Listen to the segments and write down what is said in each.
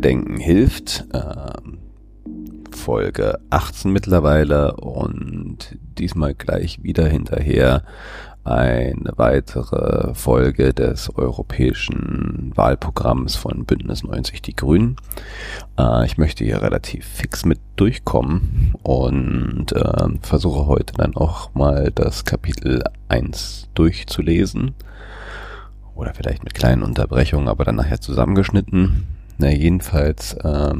Denken hilft. Ähm, Folge 18 mittlerweile und diesmal gleich wieder hinterher eine weitere Folge des europäischen Wahlprogramms von Bündnis 90 Die Grünen. Äh, ich möchte hier relativ fix mit durchkommen und äh, versuche heute dann auch mal das Kapitel 1 durchzulesen. Oder vielleicht mit kleinen Unterbrechungen, aber dann nachher zusammengeschnitten. Na, jedenfalls äh,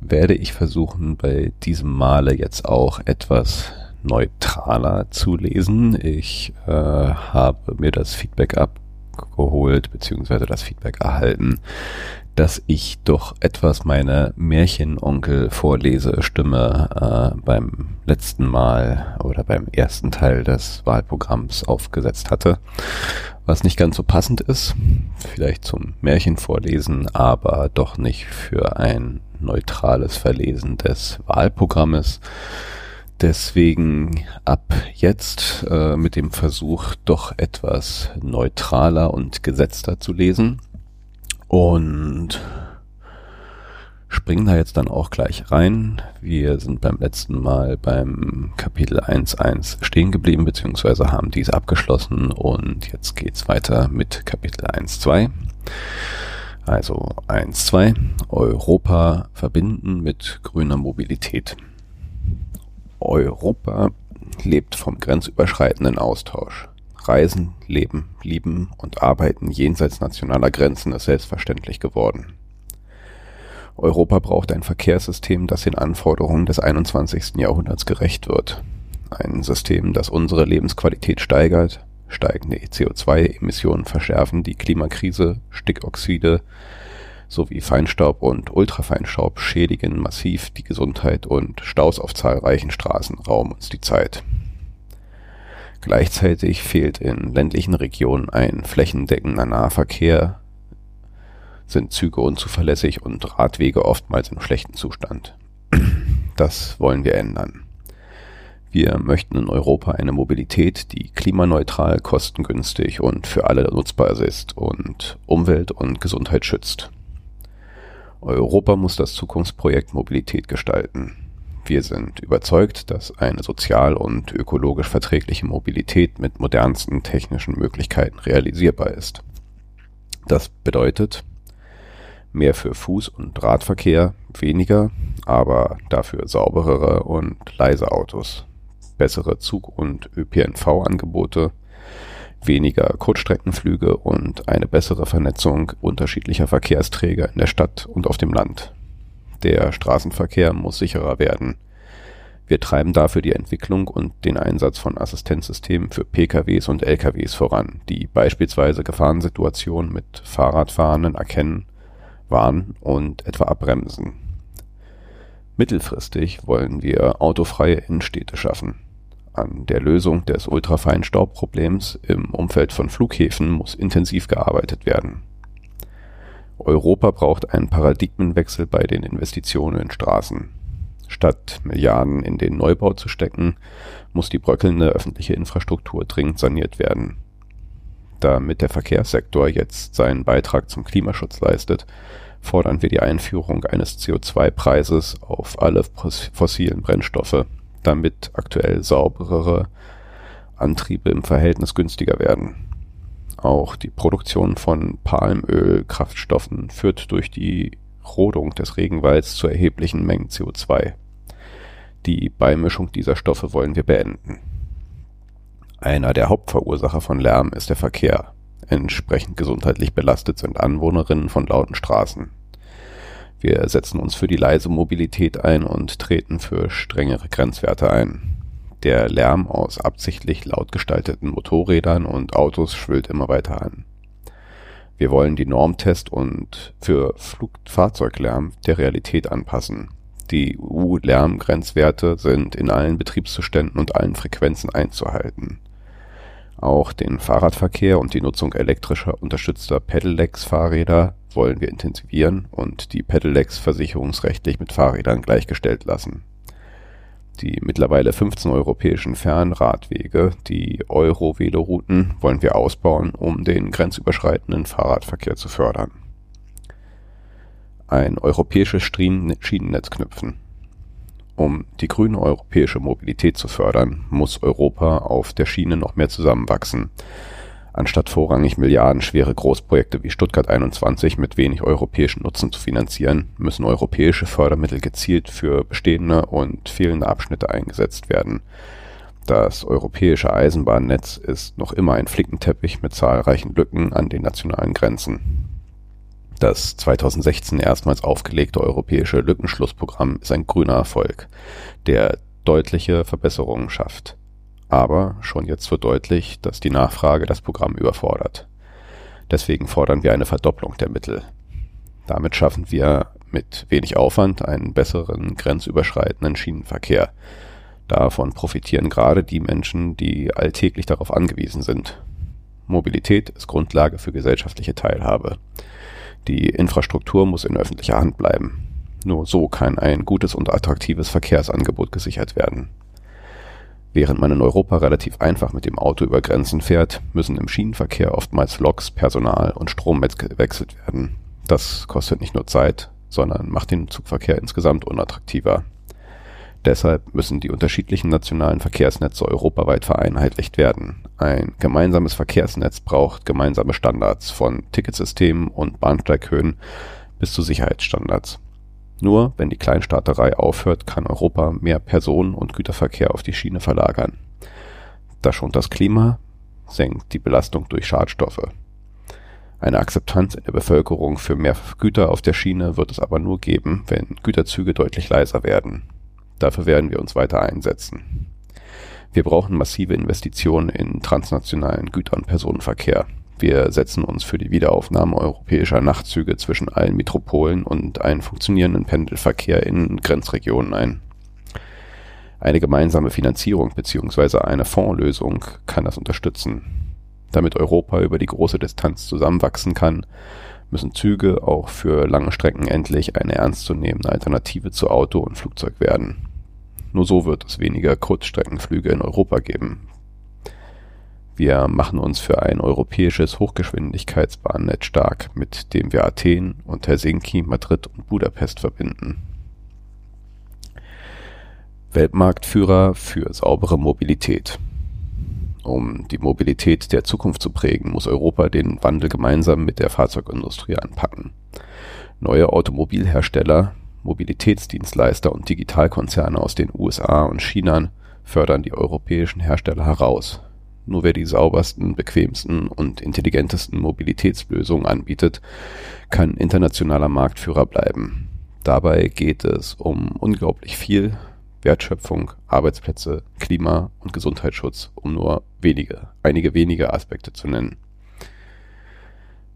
werde ich versuchen, bei diesem Male jetzt auch etwas neutraler zu lesen. Ich äh, habe mir das Feedback abgeholt, beziehungsweise das Feedback erhalten, dass ich doch etwas meine Märchenonkel-Vorlesestimme äh, beim letzten Mal oder beim ersten Teil des Wahlprogramms aufgesetzt hatte, was nicht ganz so passend ist, vielleicht zum Märchenvorlesen, aber doch nicht für ein neutrales Verlesen des Wahlprogrammes. Deswegen ab jetzt äh, mit dem Versuch, doch etwas neutraler und gesetzter zu lesen. Und springen da jetzt dann auch gleich rein. Wir sind beim letzten Mal beim Kapitel 1.1 stehen geblieben, beziehungsweise haben diese abgeschlossen und jetzt geht's weiter mit Kapitel 1.2. Also 1.2 Europa verbinden mit grüner Mobilität. Europa lebt vom grenzüberschreitenden Austausch. Reisen, Leben, Lieben und Arbeiten jenseits nationaler Grenzen ist selbstverständlich geworden. Europa braucht ein Verkehrssystem, das den Anforderungen des 21. Jahrhunderts gerecht wird. Ein System, das unsere Lebensqualität steigert, steigende CO2-Emissionen verschärfen die Klimakrise, Stickoxide sowie Feinstaub und Ultrafeinstaub schädigen massiv die Gesundheit und Staus auf zahlreichen Straßen rauben uns die Zeit. Gleichzeitig fehlt in ländlichen Regionen ein flächendeckender Nahverkehr, sind Züge unzuverlässig und Radwege oftmals im schlechten Zustand. Das wollen wir ändern. Wir möchten in Europa eine Mobilität, die klimaneutral, kostengünstig und für alle nutzbar ist und Umwelt und Gesundheit schützt. Europa muss das Zukunftsprojekt Mobilität gestalten. Wir sind überzeugt, dass eine sozial und ökologisch verträgliche Mobilität mit modernsten technischen Möglichkeiten realisierbar ist. Das bedeutet mehr für Fuß- und Radverkehr, weniger, aber dafür sauberere und leise Autos, bessere Zug- und ÖPNV-Angebote, weniger Kurzstreckenflüge und eine bessere Vernetzung unterschiedlicher Verkehrsträger in der Stadt und auf dem Land. Der Straßenverkehr muss sicherer werden. Wir treiben dafür die Entwicklung und den Einsatz von Assistenzsystemen für PKWs und LKWs voran, die beispielsweise Gefahrensituationen mit Fahrradfahrenden erkennen, warnen und etwa abbremsen. Mittelfristig wollen wir autofreie Innenstädte schaffen. An der Lösung des ultrafeinen Staubproblems im Umfeld von Flughäfen muss intensiv gearbeitet werden. Europa braucht einen Paradigmenwechsel bei den Investitionen in Straßen. Statt Milliarden in den Neubau zu stecken, muss die bröckelnde öffentliche Infrastruktur dringend saniert werden. Damit der Verkehrssektor jetzt seinen Beitrag zum Klimaschutz leistet, fordern wir die Einführung eines CO2-Preises auf alle fossilen Brennstoffe damit aktuell sauberere Antriebe im Verhältnis günstiger werden. Auch die Produktion von Palmölkraftstoffen führt durch die Rodung des Regenwalds zu erheblichen Mengen CO2. Die Beimischung dieser Stoffe wollen wir beenden. Einer der Hauptverursacher von Lärm ist der Verkehr. Entsprechend gesundheitlich belastet sind Anwohnerinnen von lauten Straßen. Wir setzen uns für die leise Mobilität ein und treten für strengere Grenzwerte ein. Der Lärm aus absichtlich laut gestalteten Motorrädern und Autos schwillt immer weiter an. Wir wollen die Normtest und für Flugfahrzeuglärm der Realität anpassen. Die EU-Lärmgrenzwerte sind in allen Betriebszuständen und allen Frequenzen einzuhalten. Auch den Fahrradverkehr und die Nutzung elektrischer unterstützter Pedelecs-Fahrräder wollen wir intensivieren und die Pedelecs versicherungsrechtlich mit Fahrrädern gleichgestellt lassen. Die mittlerweile 15 europäischen Fernradwege, die Euro-Velorouten, wollen wir ausbauen, um den grenzüberschreitenden Fahrradverkehr zu fördern. ein europäisches Schienennetz knüpfen. Um die grüne europäische Mobilität zu fördern, muss Europa auf der Schiene noch mehr zusammenwachsen. Anstatt vorrangig milliardenschwere Großprojekte wie Stuttgart 21 mit wenig europäischen Nutzen zu finanzieren, müssen europäische Fördermittel gezielt für bestehende und fehlende Abschnitte eingesetzt werden. Das europäische Eisenbahnnetz ist noch immer ein Flickenteppich mit zahlreichen Lücken an den nationalen Grenzen. Das 2016 erstmals aufgelegte europäische Lückenschlussprogramm ist ein grüner Erfolg, der deutliche Verbesserungen schafft. Aber schon jetzt wird deutlich, dass die Nachfrage das Programm überfordert. Deswegen fordern wir eine Verdopplung der Mittel. Damit schaffen wir mit wenig Aufwand einen besseren grenzüberschreitenden Schienenverkehr. Davon profitieren gerade die Menschen, die alltäglich darauf angewiesen sind. Mobilität ist Grundlage für gesellschaftliche Teilhabe. Die Infrastruktur muss in öffentlicher Hand bleiben. Nur so kann ein gutes und attraktives Verkehrsangebot gesichert werden. Während man in Europa relativ einfach mit dem Auto über Grenzen fährt, müssen im Schienenverkehr oftmals Loks, Personal und Strom gewechselt werden. Das kostet nicht nur Zeit, sondern macht den Zugverkehr insgesamt unattraktiver. Deshalb müssen die unterschiedlichen nationalen Verkehrsnetze europaweit vereinheitlicht werden. Ein gemeinsames Verkehrsnetz braucht gemeinsame Standards von Ticketsystemen und Bahnsteighöhen bis zu Sicherheitsstandards. Nur wenn die Kleinstaaterei aufhört, kann Europa mehr Personen- und Güterverkehr auf die Schiene verlagern. Das schont das Klima, senkt die Belastung durch Schadstoffe. Eine Akzeptanz in der Bevölkerung für mehr Güter auf der Schiene wird es aber nur geben, wenn Güterzüge deutlich leiser werden. Dafür werden wir uns weiter einsetzen. Wir brauchen massive Investitionen in transnationalen Güter- und Personenverkehr. Wir setzen uns für die Wiederaufnahme europäischer Nachtzüge zwischen allen Metropolen und einen funktionierenden Pendelverkehr in Grenzregionen ein. Eine gemeinsame Finanzierung bzw. eine Fondslösung kann das unterstützen. Damit Europa über die große Distanz zusammenwachsen kann, müssen Züge auch für lange Strecken endlich eine ernstzunehmende Alternative zu Auto und Flugzeug werden. Nur so wird es weniger Kurzstreckenflüge in Europa geben. Wir machen uns für ein europäisches Hochgeschwindigkeitsbahnnetz stark, mit dem wir Athen und Helsinki, Madrid und Budapest verbinden. Weltmarktführer für saubere Mobilität. Um die Mobilität der Zukunft zu prägen, muss Europa den Wandel gemeinsam mit der Fahrzeugindustrie anpacken. Neue Automobilhersteller Mobilitätsdienstleister und Digitalkonzerne aus den USA und China fördern die europäischen Hersteller heraus. Nur wer die saubersten, bequemsten und intelligentesten Mobilitätslösungen anbietet, kann internationaler Marktführer bleiben. Dabei geht es um unglaublich viel Wertschöpfung, Arbeitsplätze, Klima und Gesundheitsschutz, um nur wenige, einige wenige Aspekte zu nennen.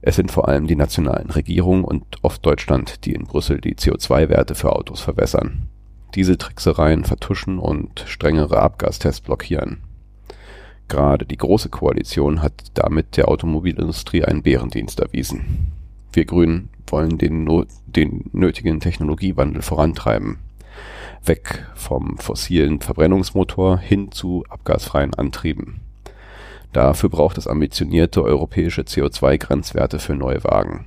Es sind vor allem die nationalen Regierungen und oft Deutschland, die in Brüssel die CO2-Werte für Autos verwässern. Diese Tricksereien vertuschen und strengere Abgastests blockieren. Gerade die Große Koalition hat damit der Automobilindustrie einen Bärendienst erwiesen. Wir Grünen wollen den, no den nötigen Technologiewandel vorantreiben. Weg vom fossilen Verbrennungsmotor hin zu abgasfreien Antrieben. Dafür braucht es ambitionierte europäische CO2-Grenzwerte für Neuwagen,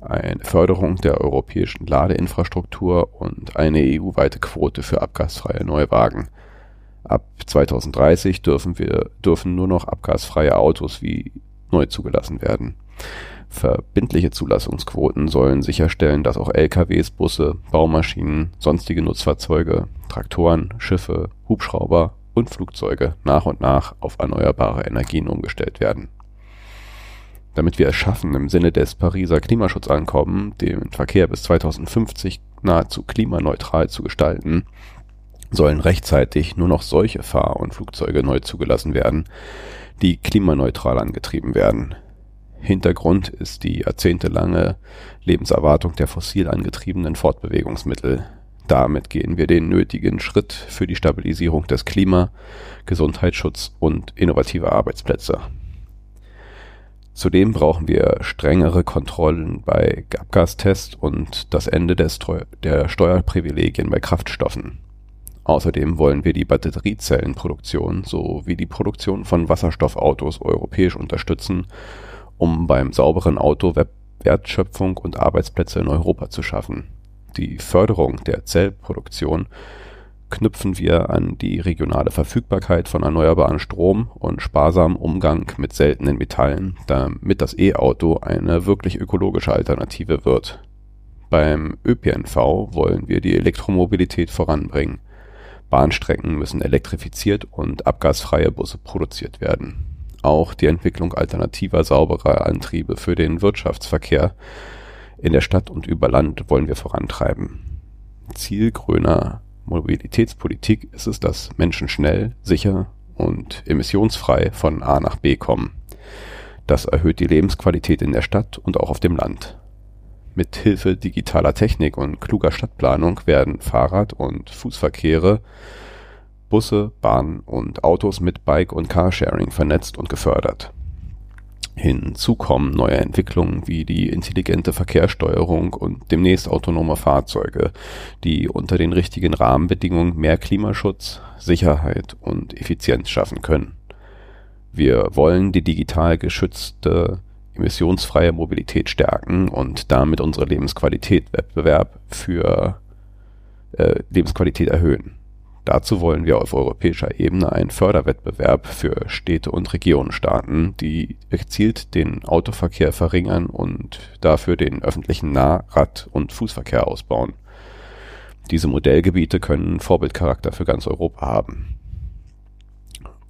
eine Förderung der europäischen Ladeinfrastruktur und eine EU-weite Quote für abgasfreie Neuwagen. Ab 2030 dürfen wir dürfen nur noch abgasfreie Autos wie neu zugelassen werden. Verbindliche Zulassungsquoten sollen sicherstellen, dass auch LKWs, Busse, Baumaschinen, sonstige Nutzfahrzeuge, Traktoren, Schiffe, Hubschrauber und Flugzeuge nach und nach auf erneuerbare Energien umgestellt werden. Damit wir es schaffen, im Sinne des Pariser Klimaschutzankommen den Verkehr bis 2050 nahezu klimaneutral zu gestalten, sollen rechtzeitig nur noch solche Fahr- und Flugzeuge neu zugelassen werden, die klimaneutral angetrieben werden. Hintergrund ist die jahrzehntelange Lebenserwartung der fossil angetriebenen Fortbewegungsmittel, damit gehen wir den nötigen Schritt für die Stabilisierung des Klima, Gesundheitsschutz und innovative Arbeitsplätze. Zudem brauchen wir strengere Kontrollen bei Abgastests und das Ende der, der Steuerprivilegien bei Kraftstoffen. Außerdem wollen wir die Batteriezellenproduktion sowie die Produktion von Wasserstoffautos europäisch unterstützen, um beim sauberen Auto Wertschöpfung und Arbeitsplätze in Europa zu schaffen. Die Förderung der Zellproduktion knüpfen wir an die regionale Verfügbarkeit von erneuerbarem Strom und sparsamen Umgang mit seltenen Metallen, damit das E-Auto eine wirklich ökologische Alternative wird. Beim ÖPNV wollen wir die Elektromobilität voranbringen. Bahnstrecken müssen elektrifiziert und abgasfreie Busse produziert werden. Auch die Entwicklung alternativer sauberer Antriebe für den Wirtschaftsverkehr in der Stadt und über Land wollen wir vorantreiben. Ziel grüner Mobilitätspolitik ist es, dass Menschen schnell, sicher und emissionsfrei von A nach B kommen. Das erhöht die Lebensqualität in der Stadt und auch auf dem Land. Mit Hilfe digitaler Technik und kluger Stadtplanung werden Fahrrad- und Fußverkehre, Busse, Bahnen und Autos mit Bike- und Carsharing vernetzt und gefördert Hinzu kommen neue Entwicklungen wie die intelligente Verkehrssteuerung und demnächst autonome Fahrzeuge, die unter den richtigen Rahmenbedingungen mehr Klimaschutz, Sicherheit und Effizienz schaffen können. Wir wollen die digital geschützte emissionsfreie Mobilität stärken und damit unsere Lebensqualität Wettbewerb für äh, Lebensqualität erhöhen. Dazu wollen wir auf europäischer Ebene einen Förderwettbewerb für Städte und Regionen starten, die gezielt den Autoverkehr verringern und dafür den öffentlichen Nah-, Rad- und Fußverkehr ausbauen. Diese Modellgebiete können Vorbildcharakter für ganz Europa haben.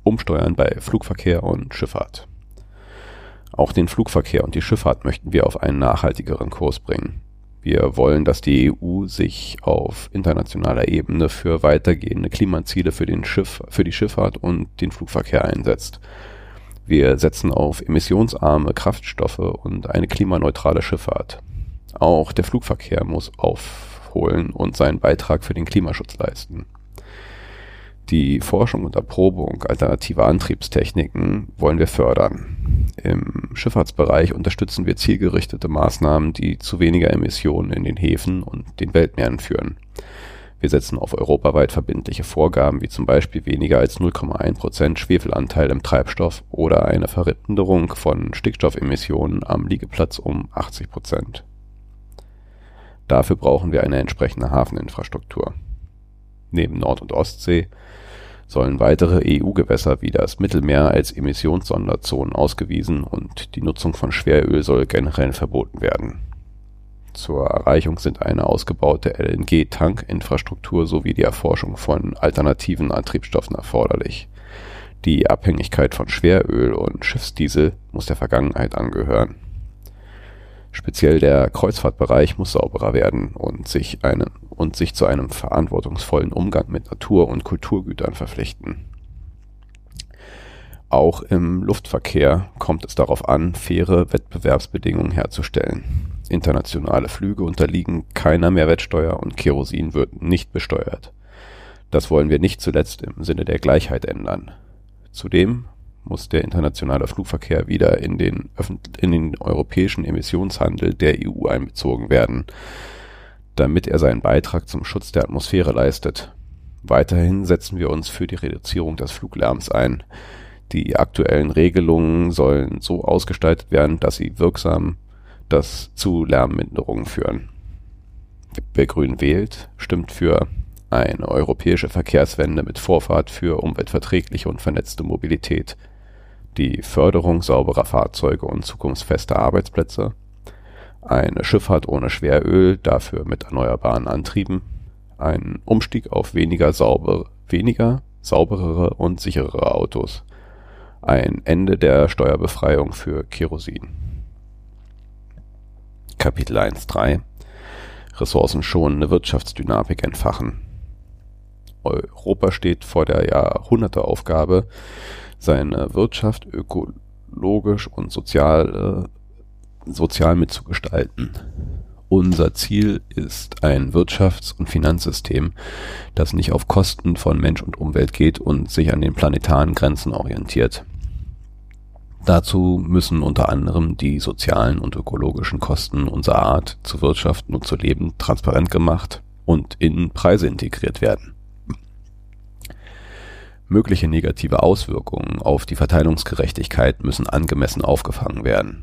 Umsteuern bei Flugverkehr und Schifffahrt. Auch den Flugverkehr und die Schifffahrt möchten wir auf einen nachhaltigeren Kurs bringen. Wir wollen, dass die EU sich auf internationaler Ebene für weitergehende Klimaziele für, den Schiff, für die Schifffahrt und den Flugverkehr einsetzt. Wir setzen auf emissionsarme Kraftstoffe und eine klimaneutrale Schifffahrt. Auch der Flugverkehr muss aufholen und seinen Beitrag für den Klimaschutz leisten. Die Forschung und Erprobung alternativer Antriebstechniken wollen wir fördern. Im Schifffahrtsbereich unterstützen wir zielgerichtete Maßnahmen, die zu weniger Emissionen in den Häfen und den Weltmeeren führen. Wir setzen auf europaweit verbindliche Vorgaben wie zum Beispiel weniger als 0,1 Prozent Schwefelanteil im Treibstoff oder eine Verrinderung von Stickstoffemissionen am Liegeplatz um 80 Prozent. Dafür brauchen wir eine entsprechende Hafeninfrastruktur. Neben Nord- und Ostsee sollen weitere EU-Gewässer wie das Mittelmeer als Emissionssonderzonen ausgewiesen und die Nutzung von Schweröl soll generell verboten werden. Zur Erreichung sind eine ausgebaute LNG-Tankinfrastruktur sowie die Erforschung von alternativen Antriebsstoffen erforderlich. Die Abhängigkeit von Schweröl und Schiffsdiesel muss der Vergangenheit angehören. Speziell der Kreuzfahrtbereich muss sauberer werden und sich einen und sich zu einem verantwortungsvollen Umgang mit Natur und Kulturgütern verpflichten. Auch im Luftverkehr kommt es darauf an, faire Wettbewerbsbedingungen herzustellen. Internationale Flüge unterliegen keiner Mehrwertsteuer und Kerosin wird nicht besteuert. Das wollen wir nicht zuletzt im Sinne der Gleichheit ändern. Zudem muss der internationale Flugverkehr wieder in den, in den europäischen Emissionshandel der EU einbezogen werden damit er seinen Beitrag zum Schutz der Atmosphäre leistet. Weiterhin setzen wir uns für die Reduzierung des Fluglärms ein. Die aktuellen Regelungen sollen so ausgestaltet werden, dass sie wirksam das zu Lärmminderungen führen. Wer grün wählt, stimmt für eine europäische Verkehrswende mit Vorfahrt für umweltverträgliche und vernetzte Mobilität, die Förderung sauberer Fahrzeuge und zukunftsfester Arbeitsplätze, eine Schifffahrt ohne Schweröl, dafür mit erneuerbaren Antrieben, ein Umstieg auf weniger sauber, weniger sauberere und sicherere Autos, ein Ende der Steuerbefreiung für Kerosin. Kapitel 1.3 Ressourcenschonende Wirtschaftsdynamik entfachen. Europa steht vor der Jahrhunderteaufgabe, seine Wirtschaft ökologisch und sozial äh, sozial mitzugestalten. Unser Ziel ist ein Wirtschafts- und Finanzsystem, das nicht auf Kosten von Mensch und Umwelt geht und sich an den planetaren Grenzen orientiert. Dazu müssen unter anderem die sozialen und ökologischen Kosten unserer Art zu wirtschaften und zu leben transparent gemacht und in Preise integriert werden. Mögliche negative Auswirkungen auf die Verteilungsgerechtigkeit müssen angemessen aufgefangen werden.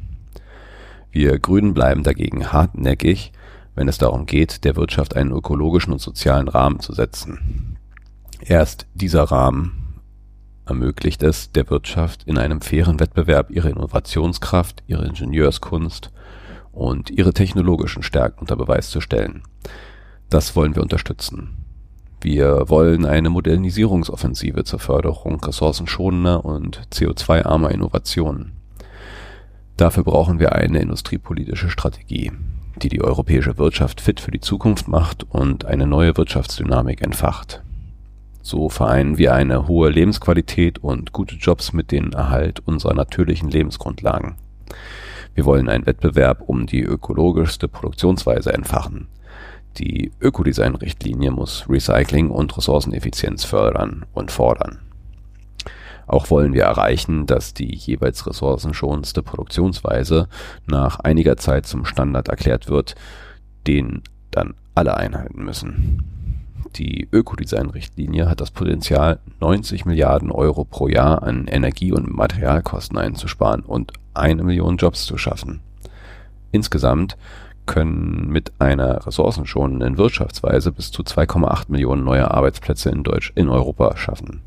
Wir Grünen bleiben dagegen hartnäckig, wenn es darum geht, der Wirtschaft einen ökologischen und sozialen Rahmen zu setzen. Erst dieser Rahmen ermöglicht es der Wirtschaft in einem fairen Wettbewerb ihre Innovationskraft, ihre Ingenieurskunst und ihre technologischen Stärken unter Beweis zu stellen. Das wollen wir unterstützen. Wir wollen eine Modernisierungsoffensive zur Förderung ressourcenschonender und CO2-armer Innovationen. Dafür brauchen wir eine industriepolitische Strategie, die die europäische Wirtschaft fit für die Zukunft macht und eine neue Wirtschaftsdynamik entfacht. So vereinen wir eine hohe Lebensqualität und gute Jobs mit dem Erhalt unserer natürlichen Lebensgrundlagen. Wir wollen einen Wettbewerb um die ökologischste Produktionsweise entfachen. Die Ökodesign-Richtlinie muss Recycling und Ressourceneffizienz fördern und fordern. Auch wollen wir erreichen, dass die jeweils ressourcenschonendste Produktionsweise nach einiger Zeit zum Standard erklärt wird, den dann alle einhalten müssen. Die Ökodesign-Richtlinie hat das Potenzial, 90 Milliarden Euro pro Jahr an Energie- und Materialkosten einzusparen und eine Million Jobs zu schaffen. Insgesamt können mit einer ressourcenschonenden Wirtschaftsweise bis zu 2,8 Millionen neue Arbeitsplätze in, Deutsch, in Europa schaffen.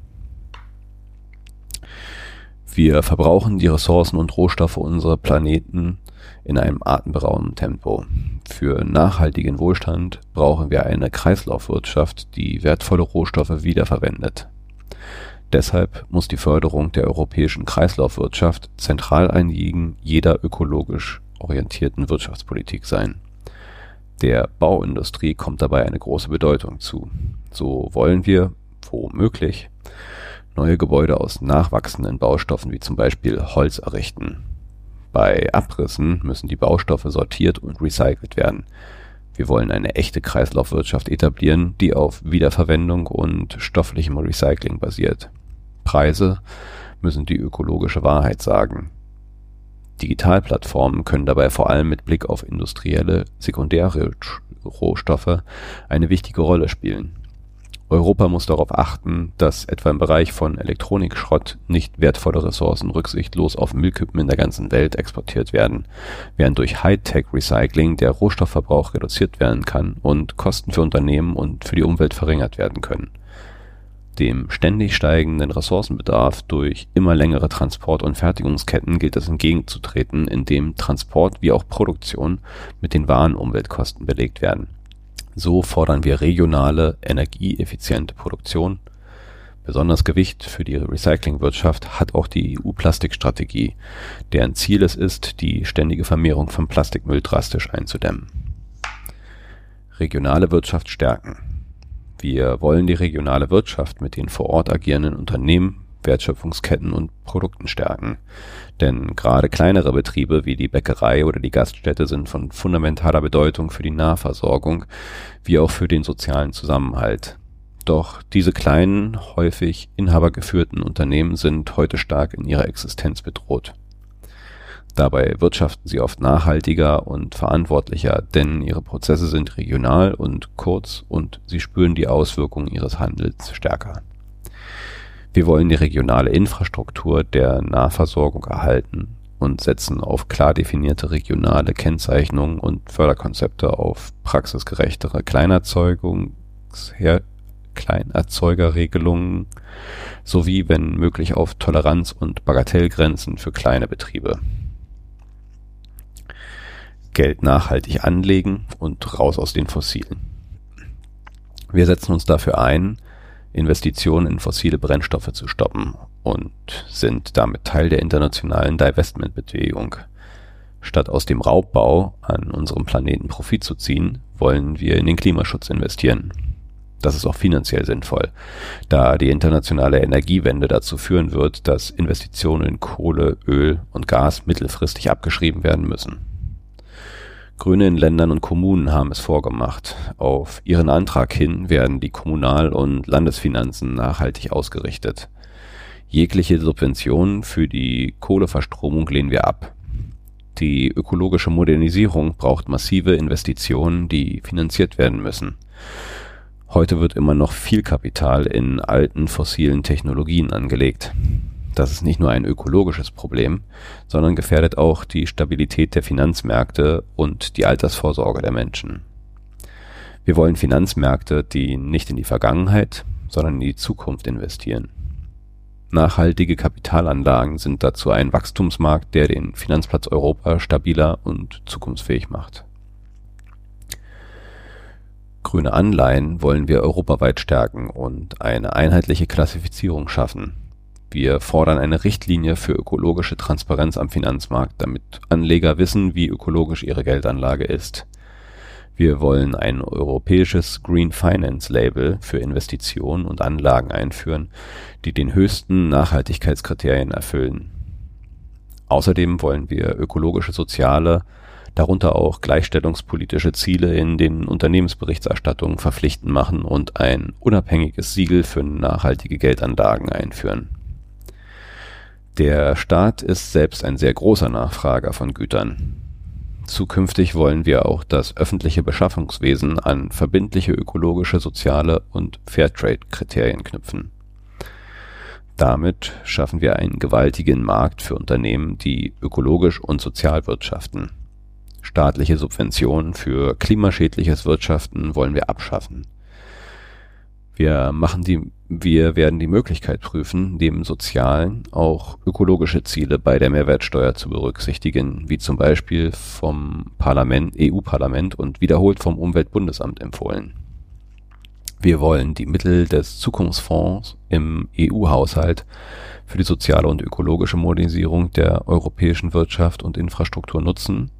Wir verbrauchen die Ressourcen und Rohstoffe unserer Planeten in einem atemberaubenden Tempo. Für nachhaltigen Wohlstand brauchen wir eine Kreislaufwirtschaft, die wertvolle Rohstoffe wiederverwendet. Deshalb muss die Förderung der europäischen Kreislaufwirtschaft Zentralanliegen jeder ökologisch orientierten Wirtschaftspolitik sein. Der Bauindustrie kommt dabei eine große Bedeutung zu. So wollen wir, wo möglich, neue Gebäude aus nachwachsenden Baustoffen wie zum Beispiel Holz errichten. Bei Abrissen müssen die Baustoffe sortiert und recycelt werden. Wir wollen eine echte Kreislaufwirtschaft etablieren, die auf Wiederverwendung und stofflichem Recycling basiert. Preise müssen die ökologische Wahrheit sagen. Digitalplattformen können dabei vor allem mit Blick auf industrielle sekundäre Rohstoffe eine wichtige Rolle spielen Europa muss darauf achten, dass etwa im Bereich von Elektronikschrott nicht wertvolle Ressourcen rücksichtslos auf Müllkippen in der ganzen Welt exportiert werden, während durch Hightech-Recycling der Rohstoffverbrauch reduziert werden kann und Kosten für Unternehmen und für die Umwelt verringert werden können. Dem ständig steigenden Ressourcenbedarf durch immer längere Transport- und Fertigungsketten gilt es entgegenzutreten, indem Transport wie auch Produktion mit den wahren Umweltkosten belegt werden so fordern wir regionale, energieeffiziente Produktion. Besonders Gewicht für die Recyclingwirtschaft hat auch die EU-Plastikstrategie, deren Ziel es ist, die ständige Vermehrung von Plastikmüll drastisch einzudämmen. Regionale Wirtschaft stärken. Wir wollen die regionale Wirtschaft mit den vor Ort agierenden Unternehmen Wertschöpfungsketten und Produkten stärken. Denn gerade kleinere Betriebe wie die Bäckerei oder die Gaststätte sind von fundamentaler Bedeutung für die Nahversorgung wie auch für den sozialen Zusammenhalt. Doch diese kleinen, häufig inhabergeführten Unternehmen sind heute stark in ihrer Existenz bedroht. Dabei wirtschaften sie oft nachhaltiger und verantwortlicher, denn ihre Prozesse sind regional und kurz und sie spüren die Auswirkungen ihres Handels stärker. Wir wollen die regionale Infrastruktur der Nahversorgung erhalten und setzen auf klar definierte regionale Kennzeichnungen und Förderkonzepte auf praxisgerechtere Kleinerzeugungs Kleinerzeugerregelungen sowie, wenn möglich, auf Toleranz- und Bagatellgrenzen für kleine Betriebe. Geld nachhaltig anlegen und raus aus den Fossilen. Wir setzen uns dafür ein, Investitionen in fossile Brennstoffe zu stoppen und sind damit Teil der internationalen Divestment-Bewegung. Statt aus dem Raubbau an unserem Planeten Profit zu ziehen, wollen wir in den Klimaschutz investieren. Das ist auch finanziell sinnvoll, da die internationale Energiewende dazu führen wird, dass Investitionen in Kohle, Öl und Gas mittelfristig abgeschrieben werden müssen. Grüne in Ländern und Kommunen haben es vorgemacht. Auf ihren Antrag hin werden die Kommunal- und Landesfinanzen nachhaltig ausgerichtet. Jegliche Subventionen für die Kohleverstromung lehnen wir ab. Die ökologische Modernisierung braucht massive Investitionen, die finanziert werden müssen. Heute wird immer noch viel Kapital in alten fossilen Technologien angelegt. Das ist nicht nur ein ökologisches Problem, sondern gefährdet auch die Stabilität der Finanzmärkte und die Altersvorsorge der Menschen. Wir wollen Finanzmärkte, die nicht in die Vergangenheit, sondern in die Zukunft investieren. Nachhaltige Kapitalanlagen sind dazu ein Wachstumsmarkt, der den Finanzplatz Europa stabiler und zukunftsfähig macht. Grüne Anleihen wollen wir europaweit stärken und eine einheitliche Klassifizierung schaffen. Wir fordern eine Richtlinie für ökologische Transparenz am Finanzmarkt, damit Anleger wissen, wie ökologisch ihre Geldanlage ist. Wir wollen ein europäisches Green Finance Label für Investitionen und Anlagen einführen, die den höchsten Nachhaltigkeitskriterien erfüllen. Außerdem wollen wir ökologische, soziale, darunter auch gleichstellungspolitische Ziele in den Unternehmensberichterstattungen verpflichtend machen und ein unabhängiges Siegel für nachhaltige Geldanlagen einführen der Staat ist selbst ein sehr großer Nachfrager von Gütern. Zukünftig wollen wir auch das öffentliche Beschaffungswesen an verbindliche ökologische, soziale und Fairtrade-Kriterien knüpfen. Damit schaffen wir einen gewaltigen Markt für Unternehmen, die ökologisch und sozial wirtschaften. Staatliche Subventionen für klimaschädliches Wirtschaften wollen wir abschaffen. Wir machen die, wir werden die Möglichkeit prüfen, neben sozialen auch ökologische Ziele bei der Mehrwertsteuer zu berücksichtigen, wie zum Beispiel vom Parlament, EU-Parlament und wiederholt vom Umweltbundesamt empfohlen. Wir wollen die Mittel des Zukunftsfonds im EU-Haushalt für die soziale und ökologische Modernisierung der europäischen Wirtschaft und Infrastruktur nutzen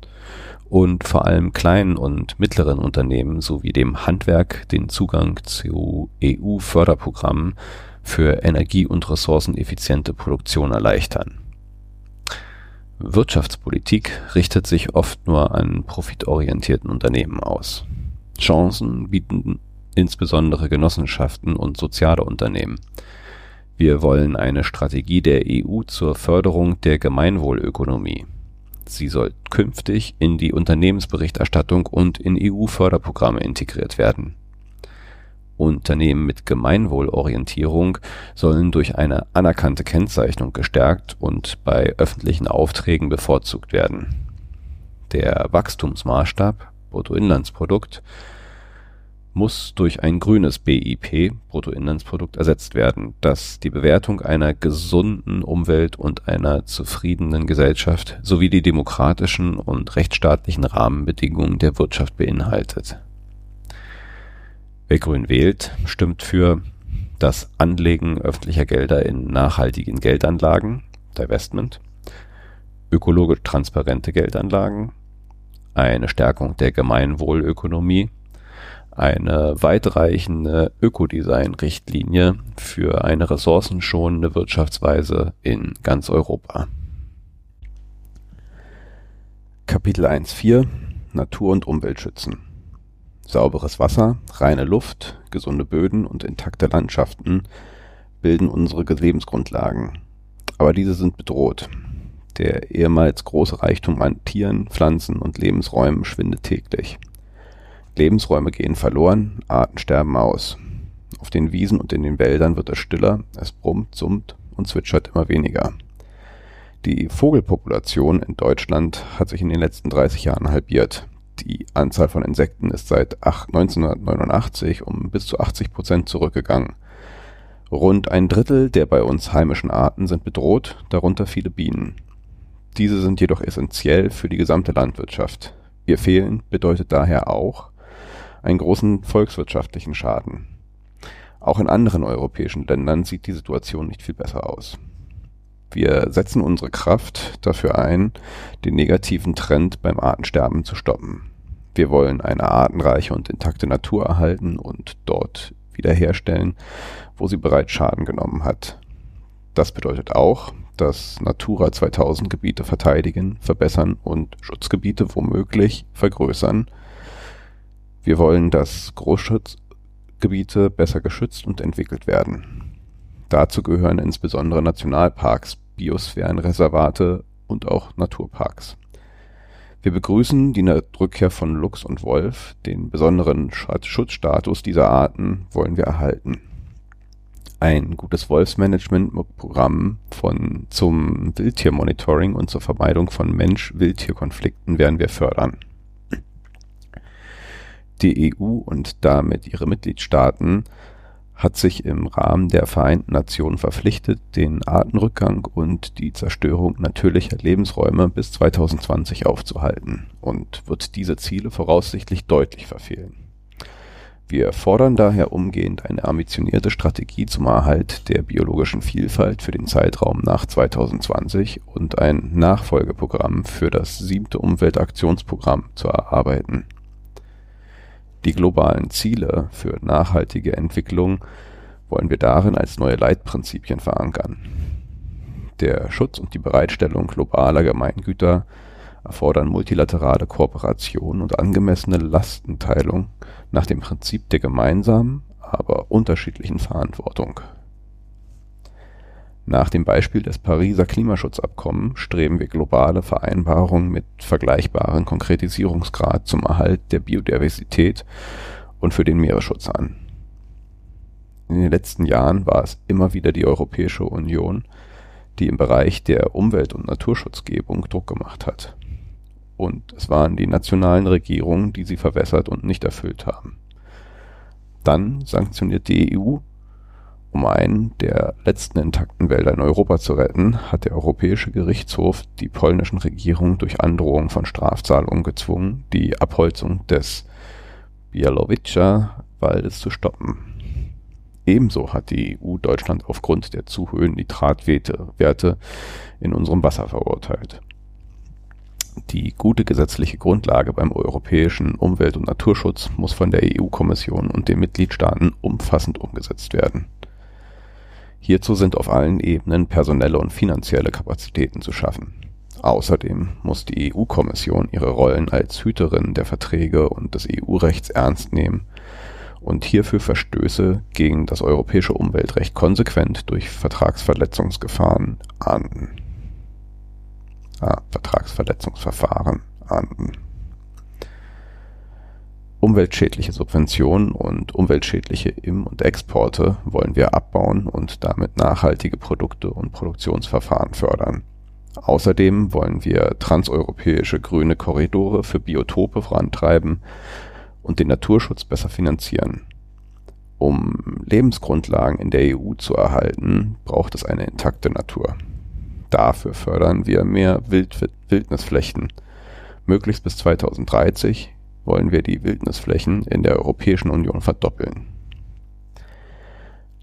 und vor allem kleinen und mittleren Unternehmen sowie dem Handwerk den Zugang zu EU-Förderprogrammen für energie- und ressourceneffiziente Produktion erleichtern. Wirtschaftspolitik richtet sich oft nur an profitorientierten Unternehmen aus. Chancen bieten insbesondere Genossenschaften und soziale Unternehmen. Wir wollen eine Strategie der EU zur Förderung der Gemeinwohlökonomie Sie soll künftig in die Unternehmensberichterstattung und in EU-Förderprogramme integriert werden. Unternehmen mit Gemeinwohlorientierung sollen durch eine anerkannte Kennzeichnung gestärkt und bei öffentlichen Aufträgen bevorzugt werden. Der Wachstumsmaßstab Bruttoinlandsprodukt muss durch ein grünes BIP (Bruttoinlandsprodukt) ersetzt werden, das die Bewertung einer gesunden Umwelt und einer zufriedenen Gesellschaft sowie die demokratischen und rechtsstaatlichen Rahmenbedingungen der Wirtschaft beinhaltet. Wer grün wählt, stimmt für das Anlegen öffentlicher Gelder in nachhaltigen Geldanlagen (Divestment), ökologisch transparente Geldanlagen, eine Stärkung der Gemeinwohlökonomie eine weitreichende Ökodesign-Richtlinie für eine ressourcenschonende Wirtschaftsweise in ganz Europa. Kapitel 1.4 Natur und Umwelt schützen. Sauberes Wasser, reine Luft, gesunde Böden und intakte Landschaften bilden unsere Lebensgrundlagen. Aber diese sind bedroht. Der ehemals große Reichtum an Tieren, Pflanzen und Lebensräumen schwindet täglich. Lebensräume gehen verloren, Arten sterben aus. Auf den Wiesen und in den Wäldern wird es stiller, es brummt, summt und zwitschert immer weniger. Die Vogelpopulation in Deutschland hat sich in den letzten 30 Jahren halbiert. Die Anzahl von Insekten ist seit 1989 um bis zu 80 Prozent zurückgegangen. Rund ein Drittel der bei uns heimischen Arten sind bedroht, darunter viele Bienen. Diese sind jedoch essentiell für die gesamte Landwirtschaft. Ihr Fehlen bedeutet daher auch, einen großen volkswirtschaftlichen Schaden. Auch in anderen europäischen Ländern sieht die Situation nicht viel besser aus. Wir setzen unsere Kraft dafür ein, den negativen Trend beim Artensterben zu stoppen. Wir wollen eine artenreiche und intakte Natur erhalten und dort wiederherstellen, wo sie bereits Schaden genommen hat. Das bedeutet auch, dass Natura 2000 Gebiete verteidigen, verbessern und Schutzgebiete womöglich vergrößern wir wollen, dass Großschutzgebiete besser geschützt und entwickelt werden. Dazu gehören insbesondere Nationalparks, Biosphärenreservate und auch Naturparks. Wir begrüßen die Rückkehr von Luchs und Wolf, den besonderen Schutzstatus dieser Arten wollen wir erhalten. Ein gutes Wolfsmanagement-Programm zum Wildtiermonitoring und zur Vermeidung von Mensch-Wildtier-Konflikten werden wir fördern. Die EU und damit ihre Mitgliedstaaten hat sich im Rahmen der Vereinten Nationen verpflichtet, den Artenrückgang und die Zerstörung natürlicher Lebensräume bis 2020 aufzuhalten und wird diese Ziele voraussichtlich deutlich verfehlen. Wir fordern daher umgehend eine ambitionierte Strategie zum Erhalt der biologischen Vielfalt für den Zeitraum nach 2020 und ein Nachfolgeprogramm für das siebte Umweltaktionsprogramm zu erarbeiten die globalen Ziele für nachhaltige Entwicklung wollen wir darin als neue Leitprinzipien verankern. Der Schutz und die Bereitstellung globaler Gemeingüter erfordern multilaterale Kooperation und angemessene Lastenteilung nach dem Prinzip der gemeinsamen, aber unterschiedlichen Verantwortung nach dem Beispiel des Pariser Klimaschutzabkommen streben wir globale Vereinbarungen mit vergleichbarem Konkretisierungsgrad zum Erhalt der Biodiversität und für den Meeresschutz an. In den letzten Jahren war es immer wieder die Europäische Union, die im Bereich der Umwelt- und Naturschutzgebung Druck gemacht hat. Und es waren die nationalen Regierungen, die sie verwässert und nicht erfüllt haben. Dann sanktioniert die EU um einen der letzten intakten Wälder in Europa zu retten, hat der Europäische Gerichtshof die polnischen Regierungen durch Androhung von Strafzahlungen gezwungen, die Abholzung des Białowieża-Waldes zu stoppen. Ebenso hat die EU Deutschland aufgrund der zu hohen Nitratwerte in unserem Wasser verurteilt. Die gute gesetzliche Grundlage beim europäischen Umwelt- und Naturschutz muss von der EU-Kommission und den Mitgliedstaaten umfassend umgesetzt werden Hierzu sind auf allen Ebenen personelle und finanzielle Kapazitäten zu schaffen. Außerdem muss die EU-Kommission ihre Rollen als Hüterin der Verträge und des EU-Rechts ernst nehmen und hierfür Verstöße gegen das europäische Umweltrecht konsequent durch Vertragsverletzungsgefahren ahnden. Ah, Vertragsverletzungsverfahren ahnden. Umweltschädliche Subventionen und umweltschädliche Im- und Exporte wollen wir abbauen und damit nachhaltige Produkte und Produktionsverfahren fördern. Außerdem wollen wir transeuropäische grüne Korridore für Biotope vorantreiben und den Naturschutz besser finanzieren. Um Lebensgrundlagen in der EU zu erhalten, braucht es eine intakte Natur. Dafür fördern wir mehr Wild Wildnisflächen, möglichst bis 2030 wollen wir die Wildnisflächen in der Europäischen Union verdoppeln.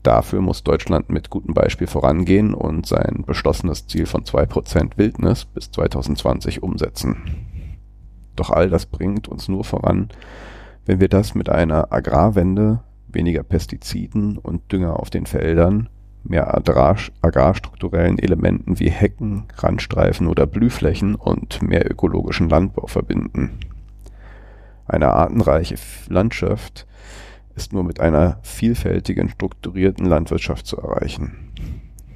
Dafür muss Deutschland mit gutem Beispiel vorangehen und sein beschlossenes Ziel von 2% Wildnis bis 2020 umsetzen. Doch all das bringt uns nur voran, wenn wir das mit einer Agrarwende, weniger Pestiziden und Dünger auf den Feldern, mehr agrarstrukturellen Elementen wie Hecken, Randstreifen oder Blühflächen und mehr ökologischen Landbau verbinden. Eine artenreiche Landschaft ist nur mit einer vielfältigen, strukturierten Landwirtschaft zu erreichen.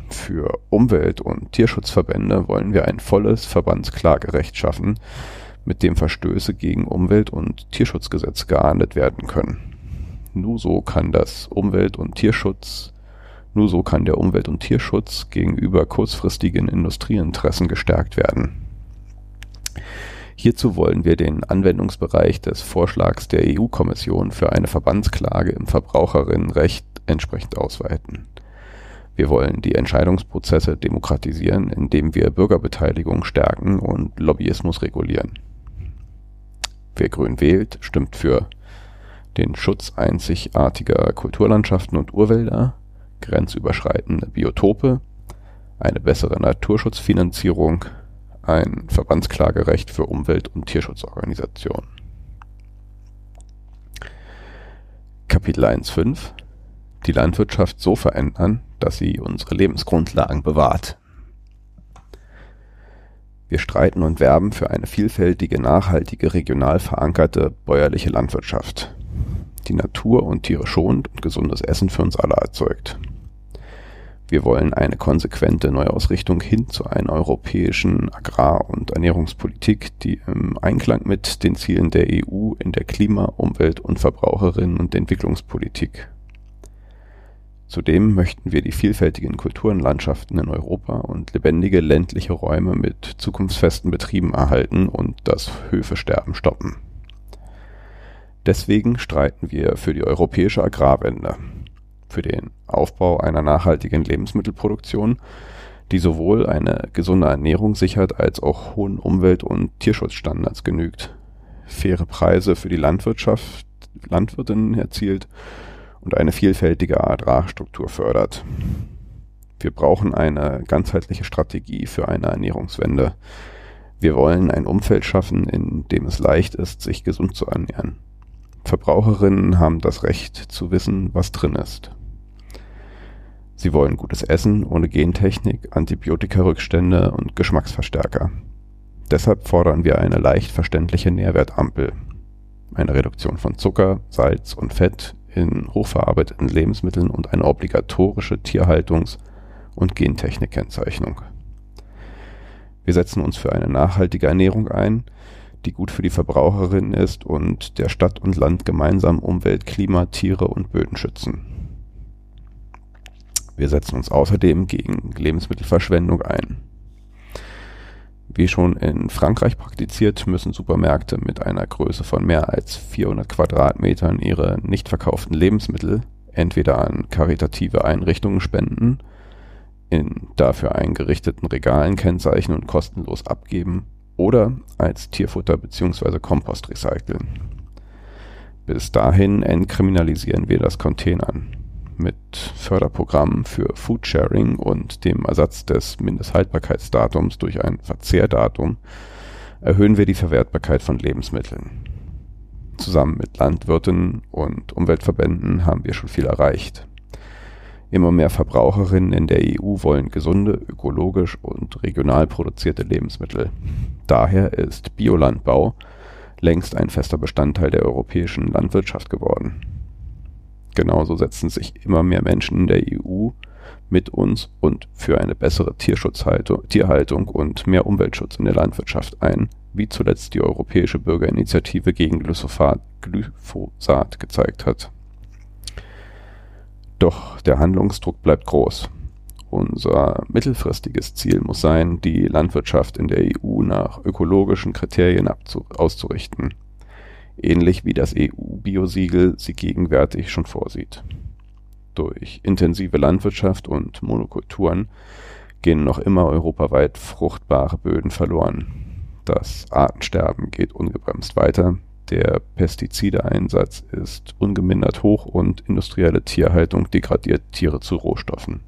Für Umwelt- und Tierschutzverbände wollen wir ein volles Verbandsklagerecht schaffen, mit dem Verstöße gegen Umwelt- und Tierschutzgesetze geahndet werden können. Nur so kann das Umwelt- und Tierschutz nur so kann der Umwelt- und Tierschutz gegenüber kurzfristigen Industrieinteressen gestärkt werden. Hierzu wollen wir den Anwendungsbereich des Vorschlags der EU-Kommission für eine Verbandsklage im Verbraucherinnenrecht entsprechend ausweiten. Wir wollen die Entscheidungsprozesse demokratisieren, indem wir Bürgerbeteiligung stärken und Lobbyismus regulieren. Wer grün wählt, stimmt für den Schutz einzigartiger Kulturlandschaften und Urwälder, grenzüberschreitende Biotope, eine bessere Naturschutzfinanzierung, ein Verbandsklagerecht für Umwelt- und Tierschutzorganisationen. Kapitel 1.5 Die Landwirtschaft so verändern, dass sie unsere Lebensgrundlagen bewahrt. Wir streiten und werben für eine vielfältige, nachhaltige, regional verankerte bäuerliche Landwirtschaft, die Natur und Tiere schont und gesundes Essen für uns alle erzeugt. Wir wollen eine konsequente Neuausrichtung hin zu einer europäischen Agrar- und Ernährungspolitik, die im Einklang mit den Zielen der EU in der Klima-, Umwelt- und Verbraucherinnen- und Entwicklungspolitik Zudem möchten wir die vielfältigen Kulturenlandschaften in Europa und lebendige ländliche Räume mit zukunftsfesten Betrieben erhalten und das Höfesterben stoppen. Deswegen streiten wir für die europäische Agrarwende, für den Aufbau einer nachhaltigen Lebensmittelproduktion, die sowohl eine gesunde Ernährung sichert als auch hohen Umwelt- und Tierschutzstandards genügt, faire Preise für die Landwirtschaft, Landwirtinnen erzielt und eine vielfältige Agrarstruktur fördert. Wir brauchen eine ganzheitliche Strategie für eine Ernährungswende. Wir wollen ein Umfeld schaffen, in dem es leicht ist, sich gesund zu ernähren. Verbraucherinnen haben das Recht zu wissen, was drin ist. Sie wollen gutes Essen ohne Gentechnik, Antibiotikarückstände und Geschmacksverstärker. Deshalb fordern wir eine leicht verständliche Nährwertampel. Eine Reduktion von Zucker, Salz und Fett in hochverarbeiteten Lebensmitteln und eine obligatorische Tierhaltungs- und Gentechnikkennzeichnung. Wir setzen uns für eine nachhaltige Ernährung ein, die gut für die Verbraucherinnen ist und der Stadt und Land gemeinsam Umwelt, Klima, Tiere und Böden schützen. Wir setzen uns außerdem gegen Lebensmittelverschwendung ein. Wie schon in Frankreich praktiziert, müssen Supermärkte mit einer Größe von mehr als 400 Quadratmetern ihre nicht verkauften Lebensmittel entweder an karitative Einrichtungen spenden, in dafür eingerichteten Regalen kennzeichnen und kostenlos abgeben oder als Tierfutter bzw. Kompost recyceln. Bis dahin entkriminalisieren wir das Containern mit Förderprogrammen für Foodsharing und dem Ersatz des Mindesthaltbarkeitsdatums durch ein Verzehrdatum erhöhen wir die Verwertbarkeit von Lebensmitteln. Zusammen mit Landwirten und Umweltverbänden haben wir schon viel erreicht. Immer mehr Verbraucherinnen in der EU wollen gesunde, ökologisch und regional produzierte Lebensmittel. Daher ist Biolandbau längst ein fester Bestandteil der europäischen Landwirtschaft geworden. Genauso setzen sich immer mehr Menschen in der EU mit uns und für eine bessere Tierhaltung und mehr Umweltschutz in der Landwirtschaft ein, wie zuletzt die Europäische Bürgerinitiative gegen Glyphosat, Glyphosat gezeigt hat. Doch der Handlungsdruck bleibt groß. Unser mittelfristiges Ziel muss sein, die Landwirtschaft in der EU nach ökologischen Kriterien auszurichten ähnlich wie das EU-Biosiegel sie gegenwärtig schon vorsieht. Durch intensive Landwirtschaft und Monokulturen gehen noch immer europaweit fruchtbare Böden verloren. Das Artensterben geht ungebremst weiter, der Pestizideeinsatz ist ungemindert hoch und industrielle Tierhaltung degradiert Tiere zu Rohstoffen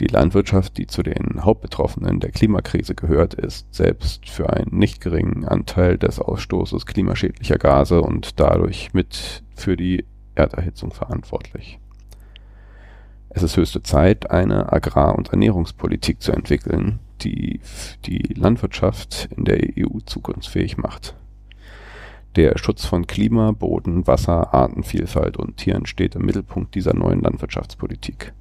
die Landwirtschaft, die zu den Hauptbetroffenen der Klimakrise gehört, ist selbst für einen nicht geringen Anteil des Ausstoßes klimaschädlicher Gase und dadurch mit für die Erderhitzung verantwortlich. Es ist höchste Zeit, eine Agrar- und Ernährungspolitik zu entwickeln, die die Landwirtschaft in der EU zukunftsfähig macht. Der Schutz von Klima, Boden, Wasser, Artenvielfalt und Tieren steht im Mittelpunkt dieser neuen Landwirtschaftspolitik.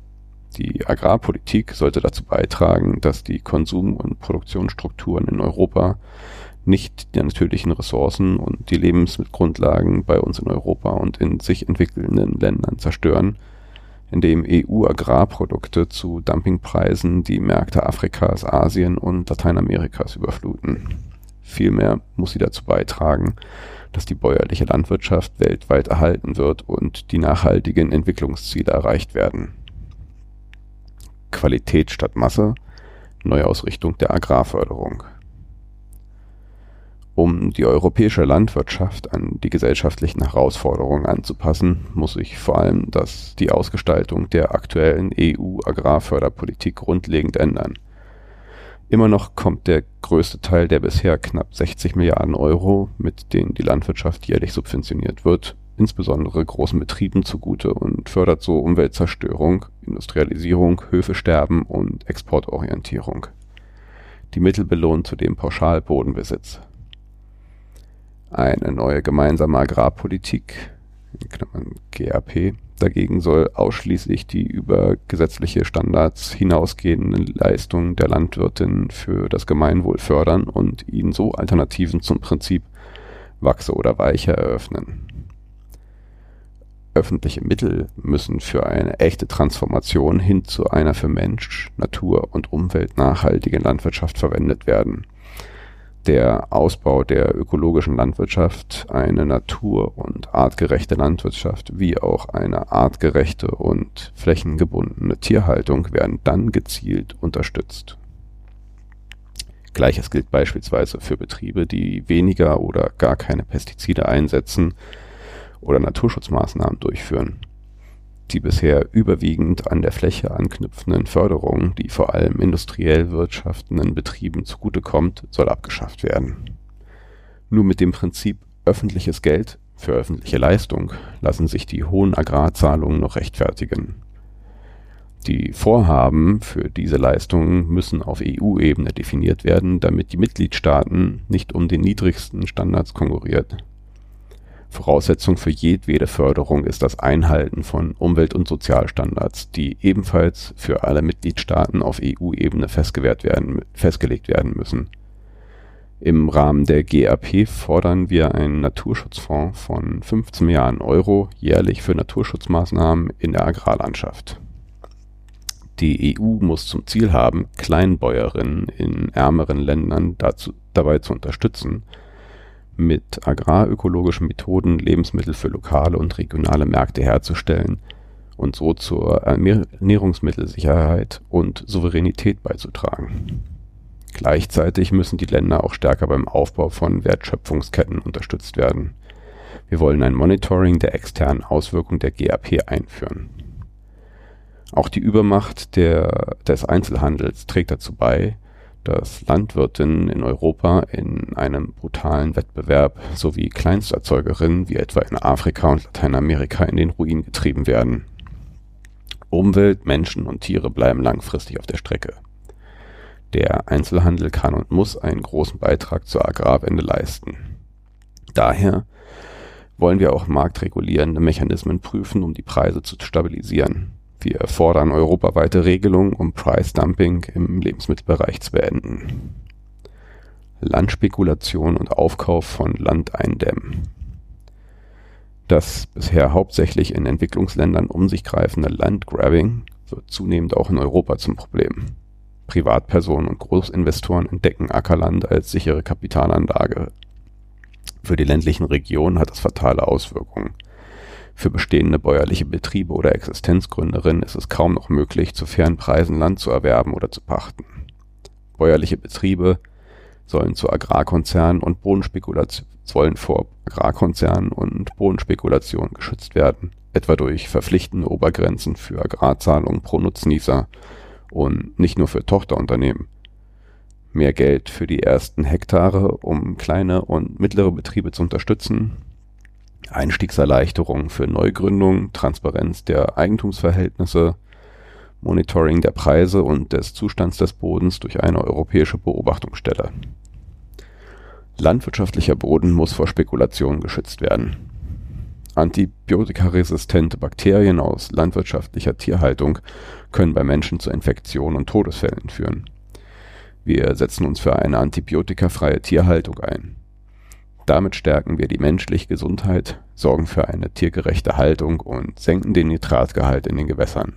Die Agrarpolitik sollte dazu beitragen, dass die Konsum- und Produktionsstrukturen in Europa nicht die natürlichen Ressourcen und die Lebensmittelgrundlagen bei uns in Europa und in sich entwickelnden Ländern zerstören, indem EU-Agrarprodukte zu Dumpingpreisen die Märkte Afrikas, Asien und Lateinamerikas überfluten. Vielmehr muss sie dazu beitragen, dass die bäuerliche Landwirtschaft weltweit erhalten wird und die nachhaltigen Entwicklungsziele erreicht werden Qualität statt Masse, Neuausrichtung der Agrarförderung. Um die europäische Landwirtschaft an die gesellschaftlichen Herausforderungen anzupassen, muss sich vor allem das, die Ausgestaltung der aktuellen EU-Agrarförderpolitik grundlegend ändern. Immer noch kommt der größte Teil der bisher knapp 60 Milliarden Euro, mit denen die Landwirtschaft jährlich subventioniert wird, insbesondere großen Betrieben zugute und fördert so Umweltzerstörung, Industrialisierung, Höfesterben und Exportorientierung. Die Mittel belohnen zudem pauschal Bodenbesitz. Eine neue gemeinsame Agrarpolitik (GAP) dagegen soll ausschließlich die über gesetzliche Standards hinausgehenden Leistungen der Landwirtinnen für das Gemeinwohl fördern und ihnen so Alternativen zum Prinzip Wachse oder Weiche eröffnen öffentliche Mittel müssen für eine echte Transformation hin zu einer für Mensch, Natur und Umwelt nachhaltigen Landwirtschaft verwendet werden. Der Ausbau der ökologischen Landwirtschaft, eine natur- und artgerechte Landwirtschaft wie auch eine artgerechte und flächengebundene Tierhaltung werden dann gezielt unterstützt. Gleiches gilt beispielsweise für Betriebe, die weniger oder gar keine Pestizide einsetzen oder Naturschutzmaßnahmen durchführen. Die bisher überwiegend an der Fläche anknüpfenden Förderung, die vor allem industriell wirtschaftenden Betrieben zugutekommt, soll abgeschafft werden. Nur mit dem Prinzip öffentliches Geld für öffentliche Leistung lassen sich die hohen Agrarzahlungen noch rechtfertigen. Die Vorhaben für diese Leistungen müssen auf EU-Ebene definiert werden, damit die Mitgliedstaaten nicht um den niedrigsten Standards konkurriert Voraussetzung für jedwede Förderung ist das Einhalten von Umwelt und Sozialstandards, die ebenfalls für alle Mitgliedstaaten auf EU-Ebene festgelegt werden müssen. Im Rahmen der GAP fordern wir einen Naturschutzfonds von 15 Milliarden Euro jährlich für Naturschutzmaßnahmen in der Agrarlandschaft. Die EU muss zum Ziel haben, Kleinbäuerinnen in ärmeren Ländern dazu, dabei zu unterstützen mit agrarökologischen Methoden Lebensmittel für lokale und regionale Märkte herzustellen und so zur Ernährungsmittelsicherheit und Souveränität beizutragen. Gleichzeitig müssen die Länder auch stärker beim Aufbau von Wertschöpfungsketten unterstützt werden. Wir wollen ein Monitoring der externen Auswirkungen der GAP einführen. Auch die Übermacht der, des Einzelhandels trägt dazu bei, dass Landwirtinnen in Europa in einem brutalen Wettbewerb sowie Kleinsterzeugerinnen wie etwa in Afrika und Lateinamerika in den Ruin getrieben werden. Umwelt, Menschen und Tiere bleiben langfristig auf der Strecke. Der Einzelhandel kann und muss einen großen Beitrag zur Agrarwende leisten. Daher wollen wir auch marktregulierende Mechanismen prüfen, um die Preise zu stabilisieren. Wir fordern europaweite Regelungen, um Price Dumping im Lebensmittelbereich zu beenden. Landspekulation und Aufkauf von Land eindämmen. Das bisher hauptsächlich in Entwicklungsländern um sich greifende Landgrabbing wird zunehmend auch in Europa zum Problem. Privatpersonen und Großinvestoren entdecken Ackerland als sichere Kapitalanlage. Für die ländlichen Regionen hat das fatale Auswirkungen. Für bestehende bäuerliche Betriebe oder Existenzgründerinnen ist es kaum noch möglich, zu fairen Preisen Land zu erwerben oder zu pachten. Bäuerliche Betriebe sollen vor Agrarkonzernen und Bodenspekulation geschützt werden, etwa durch verpflichtende Obergrenzen für Agrarzahlungen pro Nutznießer und nicht nur für Tochterunternehmen. Mehr Geld für die ersten Hektare, um kleine und mittlere Betriebe zu unterstützen Einstiegserleichterungen für Neugründungen, Transparenz der Eigentumsverhältnisse, Monitoring der Preise und des Zustands des Bodens durch eine europäische Beobachtungsstelle. Landwirtschaftlicher Boden muss vor Spekulationen geschützt werden. Antibiotikaresistente Bakterien aus landwirtschaftlicher Tierhaltung können bei Menschen zu Infektionen und Todesfällen führen. Wir setzen uns für eine antibiotikafreie Tierhaltung ein. Damit stärken wir die menschliche Gesundheit, sorgen für eine tiergerechte Haltung und senken den Nitratgehalt in den Gewässern.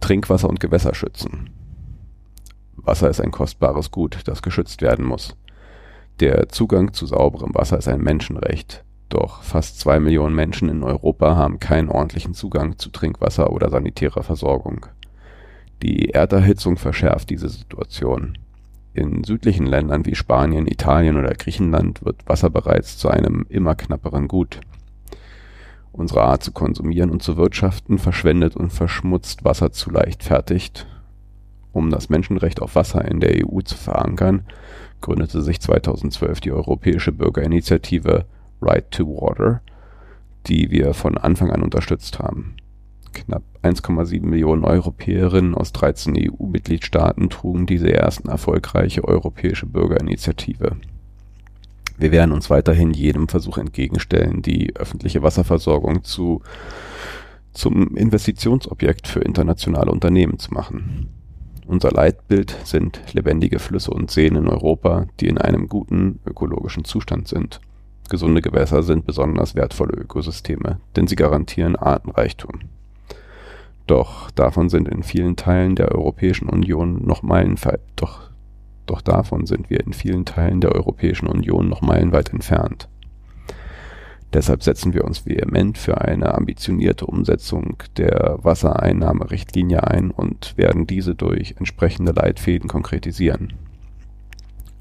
Trinkwasser und Gewässer schützen. Wasser ist ein kostbares Gut, das geschützt werden muss. Der Zugang zu sauberem Wasser ist ein Menschenrecht. Doch fast zwei Millionen Menschen in Europa haben keinen ordentlichen Zugang zu Trinkwasser oder sanitärer Versorgung. Die Erderhitzung verschärft diese Situation. In südlichen Ländern wie Spanien, Italien oder Griechenland wird Wasser bereits zu einem immer knapperen Gut. Unsere Art zu konsumieren und zu wirtschaften verschwendet und verschmutzt Wasser zu leichtfertig. Um das Menschenrecht auf Wasser in der EU zu verankern, gründete sich 2012 die europäische Bürgerinitiative Right to Water, die wir von Anfang an unterstützt haben Knapp 1,7 Millionen Europäerinnen aus 13 EU-Mitgliedstaaten trugen diese ersten erfolgreiche europäische Bürgerinitiative. Wir werden uns weiterhin jedem Versuch entgegenstellen, die öffentliche Wasserversorgung zu, zum Investitionsobjekt für internationale Unternehmen zu machen. Unser Leitbild sind lebendige Flüsse und Seen in Europa, die in einem guten ökologischen Zustand sind. Gesunde Gewässer sind besonders wertvolle Ökosysteme, denn sie garantieren Artenreichtum. Doch davon sind in vielen Teilen der Europäischen Union noch meilenweit, doch, doch davon sind wir in vielen Teilen der Europäischen Union noch meilenweit entfernt. Deshalb setzen wir uns vehement für eine ambitionierte Umsetzung der Wassereinnahmerichtlinie ein und werden diese durch entsprechende Leitfäden konkretisieren.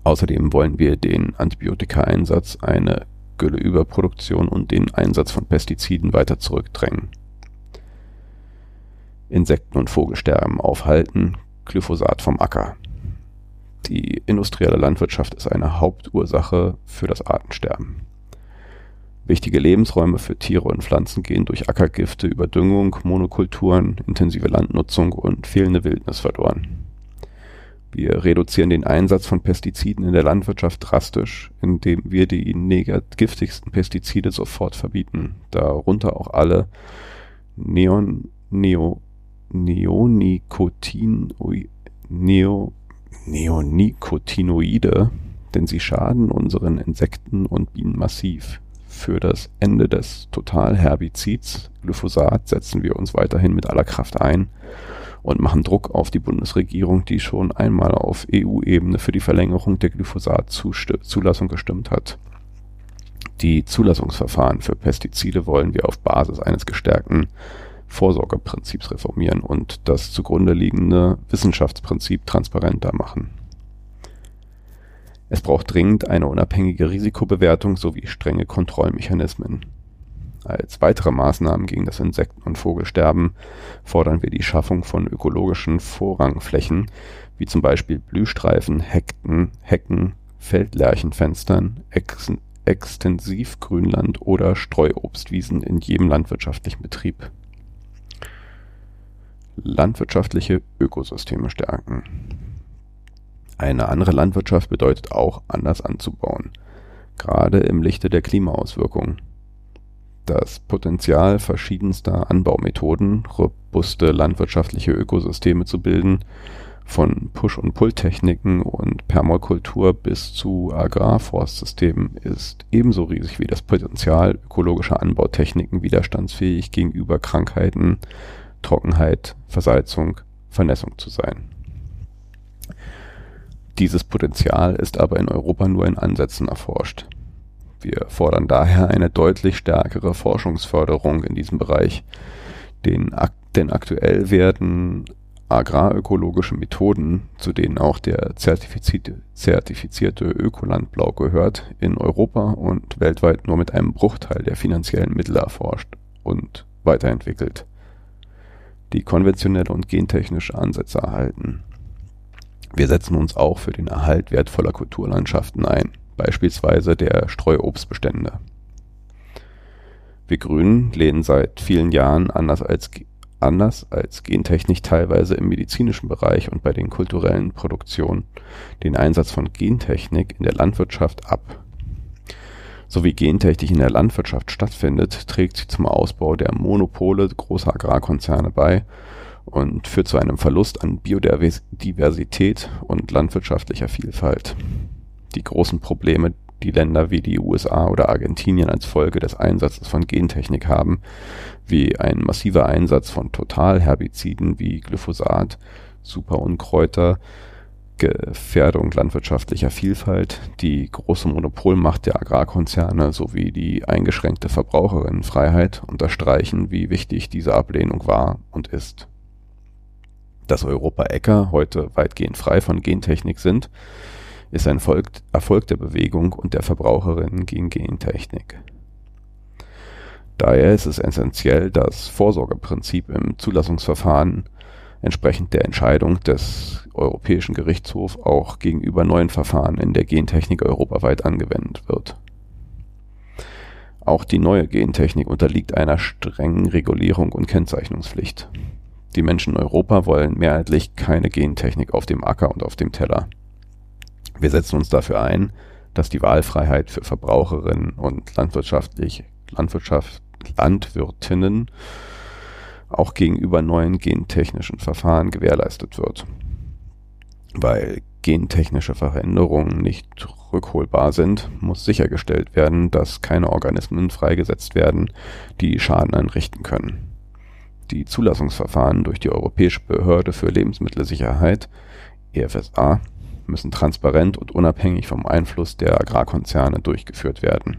Außerdem wollen wir den Antibiotikaeinsatz, eine Gülleüberproduktion und den Einsatz von Pestiziden weiter zurückdrängen. Insekten- und Vogelsterben aufhalten, Glyphosat vom Acker. Die industrielle Landwirtschaft ist eine Hauptursache für das Artensterben. Wichtige Lebensräume für Tiere und Pflanzen gehen durch Ackergifte, Überdüngung, Monokulturen, intensive Landnutzung und fehlende Wildnis verloren. Wir reduzieren den Einsatz von Pestiziden in der Landwirtschaft drastisch, indem wir die giftigsten Pestizide sofort verbieten, darunter auch alle Neon, Neo, Neonicotinoide, Neo, Neonicotinoide, denn sie schaden unseren Insekten und Bienen massiv. Für das Ende des Totalherbizids Glyphosat setzen wir uns weiterhin mit aller Kraft ein und machen Druck auf die Bundesregierung, die schon einmal auf EU-Ebene für die Verlängerung der Glyphosat-Zulassung gestimmt hat. Die Zulassungsverfahren für Pestizide wollen wir auf Basis eines gestärkten Vorsorgeprinzips reformieren und das zugrunde liegende Wissenschaftsprinzip transparenter machen. Es braucht dringend eine unabhängige Risikobewertung sowie strenge Kontrollmechanismen. Als weitere Maßnahmen gegen das Insekten- und Vogelsterben fordern wir die Schaffung von ökologischen Vorrangflächen, wie zum Beispiel Blühstreifen, Hekten, Hecken, Feldlärchenfenstern, Ex Extensivgrünland oder Streuobstwiesen in jedem landwirtschaftlichen Betrieb landwirtschaftliche Ökosysteme stärken. Eine andere Landwirtschaft bedeutet auch, anders anzubauen, gerade im Lichte der Klimaauswirkungen. Das Potenzial verschiedenster Anbaumethoden, robuste landwirtschaftliche Ökosysteme zu bilden, von Push- und Pull-Techniken und Permakultur bis zu Agrarforstsystemen ist ebenso riesig wie das Potenzial ökologischer Anbautechniken widerstandsfähig gegenüber Krankheiten, Trockenheit, Versalzung, Vernässung zu sein. Dieses Potenzial ist aber in Europa nur in Ansätzen erforscht. Wir fordern daher eine deutlich stärkere Forschungsförderung in diesem Bereich, denn, denn aktuell werden agrarökologische Methoden, zu denen auch der zertifizierte, zertifizierte Ökolandblau gehört, in Europa und weltweit nur mit einem Bruchteil der finanziellen Mittel erforscht und weiterentwickelt die konventionelle und gentechnische Ansätze erhalten. Wir setzen uns auch für den Erhalt wertvoller Kulturlandschaften ein, beispielsweise der Streuobstbestände. Wir Grünen lehnen seit vielen Jahren anders als, anders als Gentechnik teilweise im medizinischen Bereich und bei den kulturellen Produktionen den Einsatz von Gentechnik in der Landwirtschaft ab so wie Gentechnik in der Landwirtschaft stattfindet, trägt sie zum Ausbau der Monopole großer Agrarkonzerne bei und führt zu einem Verlust an Biodiversität und landwirtschaftlicher Vielfalt. Die großen Probleme, die Länder wie die USA oder Argentinien als Folge des Einsatzes von Gentechnik haben, wie ein massiver Einsatz von Totalherbiziden wie Glyphosat, Superunkräuter, Gefährdung landwirtschaftlicher Vielfalt, die große Monopolmacht der Agrarkonzerne sowie die eingeschränkte Verbraucherinnenfreiheit unterstreichen, wie wichtig diese Ablehnung war und ist. Dass Europa-Äcker heute weitgehend frei von Gentechnik sind, ist ein Erfolg der Bewegung und der Verbraucherinnen gegen Gentechnik. Daher ist es essentiell, das Vorsorgeprinzip im Zulassungsverfahren entsprechend der Entscheidung des Europäischen Gerichtshofs auch gegenüber neuen Verfahren in der Gentechnik europaweit angewendet wird. Auch die neue Gentechnik unterliegt einer strengen Regulierung und Kennzeichnungspflicht. Die Menschen in Europa wollen mehrheitlich keine Gentechnik auf dem Acker und auf dem Teller. Wir setzen uns dafür ein, dass die Wahlfreiheit für Verbraucherinnen und landwirtschaftlich Landwirtschaft, Landwirtinnen auch gegenüber neuen gentechnischen Verfahren gewährleistet wird. Weil gentechnische Veränderungen nicht rückholbar sind, muss sichergestellt werden, dass keine Organismen freigesetzt werden, die Schaden anrichten können. Die Zulassungsverfahren durch die Europäische Behörde für Lebensmittelsicherheit EFSA müssen transparent und unabhängig vom Einfluss der Agrarkonzerne durchgeführt werden.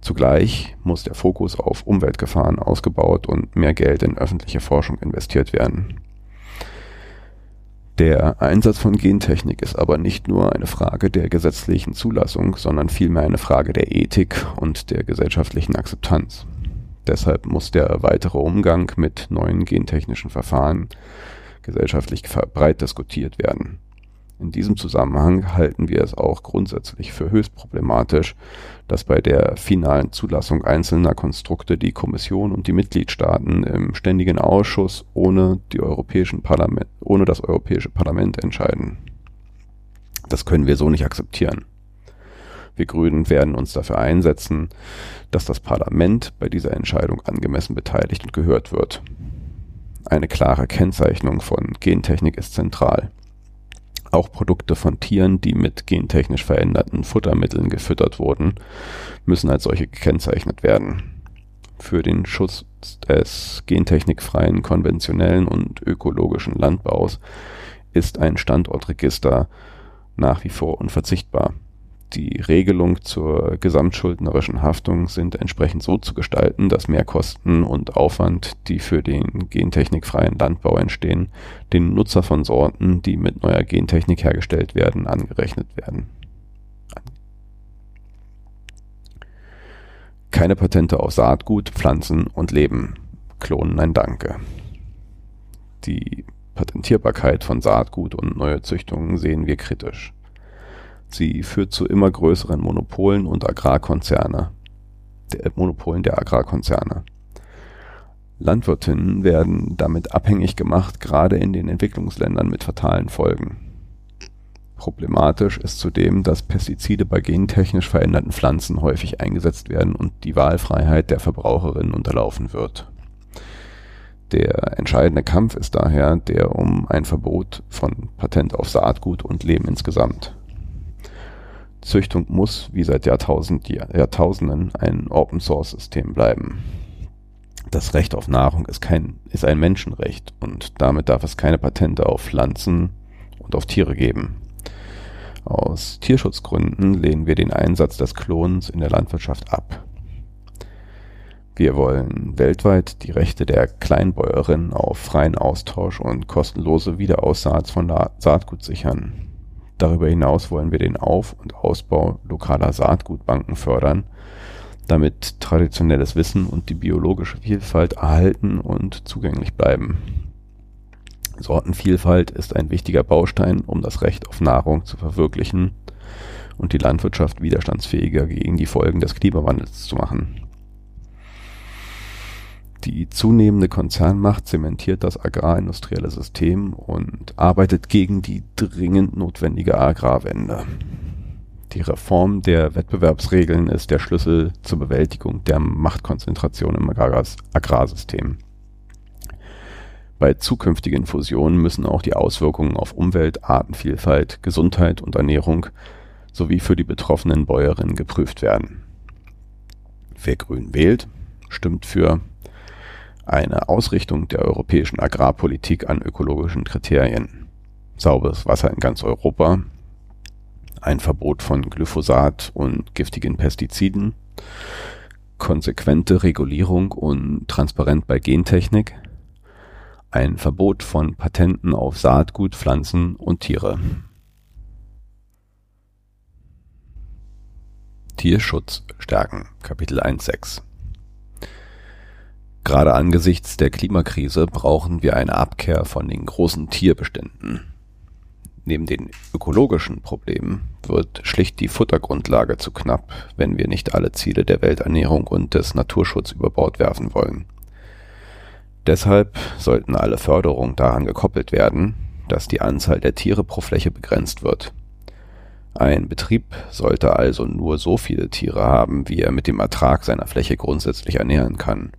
Zugleich muss der Fokus auf Umweltgefahren ausgebaut und mehr Geld in öffentliche Forschung investiert werden. Der Einsatz von Gentechnik ist aber nicht nur eine Frage der gesetzlichen Zulassung, sondern vielmehr eine Frage der Ethik und der gesellschaftlichen Akzeptanz. Deshalb muss der weitere Umgang mit neuen gentechnischen Verfahren gesellschaftlich breit diskutiert werden. In diesem Zusammenhang halten wir es auch grundsätzlich für höchst problematisch, dass bei der finalen Zulassung einzelner Konstrukte die Kommission und die Mitgliedstaaten im Ständigen Ausschuss ohne, ohne das Europäische Parlament entscheiden. Das können wir so nicht akzeptieren. Wir Grünen werden uns dafür einsetzen, dass das Parlament bei dieser Entscheidung angemessen beteiligt und gehört wird. Eine klare Kennzeichnung von Gentechnik ist zentral. Auch Produkte von Tieren, die mit gentechnisch veränderten Futtermitteln gefüttert wurden, müssen als solche gekennzeichnet werden. Für den Schutz des gentechnikfreien konventionellen und ökologischen Landbaus ist ein Standortregister nach wie vor unverzichtbar die Regelung zur gesamtschuldnerischen Haftung sind entsprechend so zu gestalten, dass Mehrkosten und Aufwand, die für den gentechnikfreien Landbau entstehen, den Nutzer von Sorten, die mit neuer Gentechnik hergestellt werden, angerechnet werden. Keine Patente auf Saatgut, Pflanzen und Leben. Klonen ein Danke. Die Patentierbarkeit von Saatgut und neue Züchtungen sehen wir kritisch. Sie führt zu immer größeren Monopolen und Agrarkonzerne, der Monopolen der Agrarkonzerne. Landwirtinnen werden damit abhängig gemacht, gerade in den Entwicklungsländern mit fatalen Folgen. Problematisch ist zudem, dass Pestizide bei gentechnisch veränderten Pflanzen häufig eingesetzt werden und die Wahlfreiheit der Verbraucherinnen unterlaufen wird. Der entscheidende Kampf ist daher der um ein Verbot von Patent auf Saatgut und Leben insgesamt. Züchtung muss, wie seit Jahrtausend, Jahrtausenden, ein Open-Source-System bleiben. Das Recht auf Nahrung ist, kein, ist ein Menschenrecht und damit darf es keine Patente auf Pflanzen und auf Tiere geben. Aus Tierschutzgründen lehnen wir den Einsatz des Klonens in der Landwirtschaft ab. Wir wollen weltweit die Rechte der Kleinbäuerin auf freien Austausch und kostenlose Wiederaussaat von Saatgut sichern. Darüber hinaus wollen wir den Auf- und Ausbau lokaler Saatgutbanken fördern, damit traditionelles Wissen und die biologische Vielfalt erhalten und zugänglich bleiben. Sortenvielfalt ist ein wichtiger Baustein, um das Recht auf Nahrung zu verwirklichen und die Landwirtschaft widerstandsfähiger gegen die Folgen des Klimawandels zu machen die zunehmende Konzernmacht zementiert das agrarindustrielle System und arbeitet gegen die dringend notwendige Agrarwende. Die Reform der Wettbewerbsregeln ist der Schlüssel zur Bewältigung der Machtkonzentration im Agrarsystem. Bei zukünftigen Fusionen müssen auch die Auswirkungen auf Umwelt, Artenvielfalt, Gesundheit und Ernährung sowie für die betroffenen Bäuerinnen geprüft werden. Wer grün wählt, stimmt für eine Ausrichtung der europäischen Agrarpolitik an ökologischen Kriterien, sauberes Wasser in ganz Europa, ein Verbot von Glyphosat und giftigen Pestiziden, konsequente Regulierung und Transparenz bei Gentechnik, ein Verbot von Patenten auf Saatgut, Pflanzen und Tiere. Tierschutz stärken Kapitel 1.6 Gerade angesichts der Klimakrise brauchen wir eine Abkehr von den großen Tierbeständen. Neben den ökologischen Problemen wird schlicht die Futtergrundlage zu knapp, wenn wir nicht alle Ziele der Welternährung und des Naturschutzes über Bord werfen wollen. Deshalb sollten alle Förderungen daran gekoppelt werden, dass die Anzahl der Tiere pro Fläche begrenzt wird. Ein Betrieb sollte also nur so viele Tiere haben, wie er mit dem Ertrag seiner Fläche grundsätzlich ernähren kann.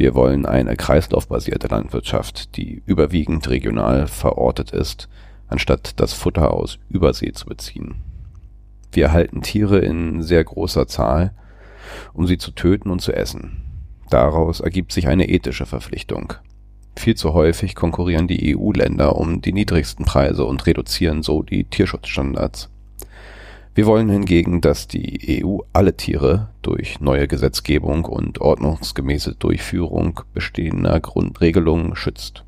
Wir wollen eine kreislaufbasierte Landwirtschaft, die überwiegend regional verortet ist, anstatt das Futter aus Übersee zu beziehen. Wir halten Tiere in sehr großer Zahl, um sie zu töten und zu essen. Daraus ergibt sich eine ethische Verpflichtung. Viel zu häufig konkurrieren die EU-Länder um die niedrigsten Preise und reduzieren so die Tierschutzstandards. Wir wollen hingegen, dass die EU alle Tiere durch neue Gesetzgebung und ordnungsgemäße Durchführung bestehender Grundregelungen schützt.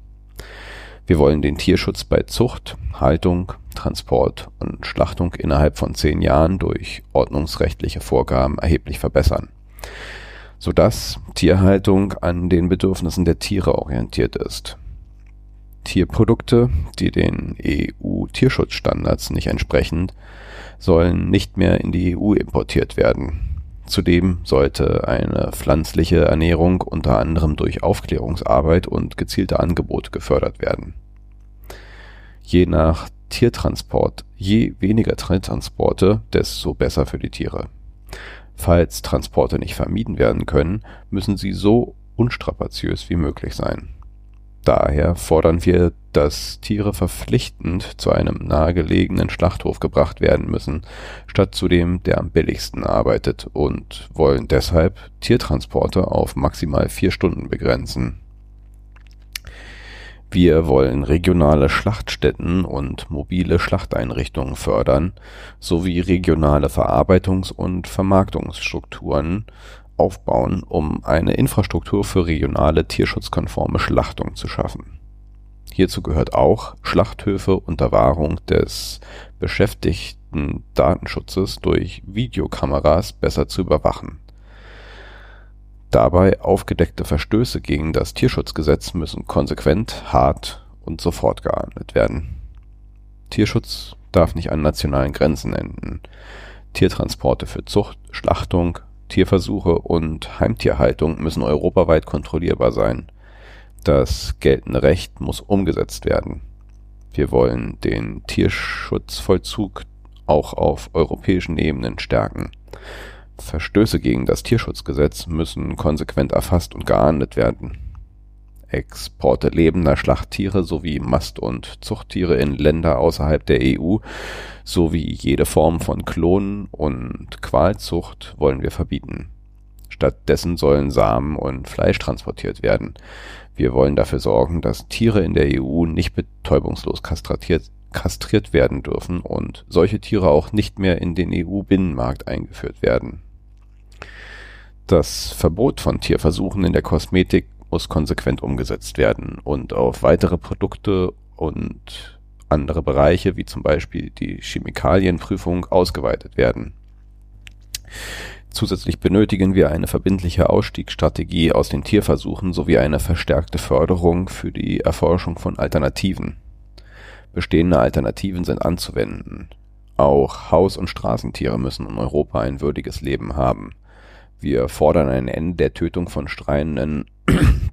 Wir wollen den Tierschutz bei Zucht, Haltung, Transport und Schlachtung innerhalb von zehn Jahren durch ordnungsrechtliche Vorgaben erheblich verbessern, sodass Tierhaltung an den Bedürfnissen der Tiere orientiert ist. Tierprodukte, die den EU-Tierschutzstandards nicht entsprechen, sollen nicht mehr in die EU importiert werden. Zudem sollte eine pflanzliche Ernährung unter anderem durch Aufklärungsarbeit und gezielte Angebote gefördert werden. Je nach Tiertransport, je weniger Tiertransporte, desto besser für die Tiere. Falls Transporte nicht vermieden werden können, müssen sie so unstrapaziös wie möglich sein Daher fordern wir, dass Tiere verpflichtend zu einem nahegelegenen Schlachthof gebracht werden müssen, statt zu dem, der am billigsten arbeitet und wollen deshalb Tiertransporte auf maximal vier Stunden begrenzen. Wir wollen regionale Schlachtstätten und mobile Schlachteinrichtungen fördern, sowie regionale Verarbeitungs- und Vermarktungsstrukturen aufbauen, um eine Infrastruktur für regionale tierschutzkonforme Schlachtung zu schaffen. Hierzu gehört auch, Schlachthöfe unter Wahrung des beschäftigten Datenschutzes durch Videokameras besser zu überwachen. Dabei aufgedeckte Verstöße gegen das Tierschutzgesetz müssen konsequent, hart und sofort geahndet werden. Tierschutz darf nicht an nationalen Grenzen enden. Tiertransporte für Zucht, Schlachtung, Tierversuche und Heimtierhaltung müssen europaweit kontrollierbar sein. Das geltende Recht muss umgesetzt werden. Wir wollen den Tierschutzvollzug auch auf europäischen Ebenen stärken. Verstöße gegen das Tierschutzgesetz müssen konsequent erfasst und geahndet werden Exporte lebender Schlachttiere sowie Mast- und Zuchttiere in Länder außerhalb der EU sowie jede Form von Klonen und Qualzucht wollen wir verbieten. Stattdessen sollen Samen und Fleisch transportiert werden. Wir wollen dafür sorgen, dass Tiere in der EU nicht betäubungslos kastriert, kastriert werden dürfen und solche Tiere auch nicht mehr in den EU-Binnenmarkt eingeführt werden. Das Verbot von Tierversuchen in der Kosmetik muss konsequent umgesetzt werden und auf weitere Produkte und andere Bereiche, wie zum Beispiel die Chemikalienprüfung, ausgeweitet werden. Zusätzlich benötigen wir eine verbindliche Ausstiegsstrategie aus den Tierversuchen sowie eine verstärkte Förderung für die Erforschung von Alternativen. Bestehende Alternativen sind anzuwenden. Auch Haus- und Straßentiere müssen in Europa ein würdiges Leben haben. Wir fordern ein Ende der Tötung von streunenden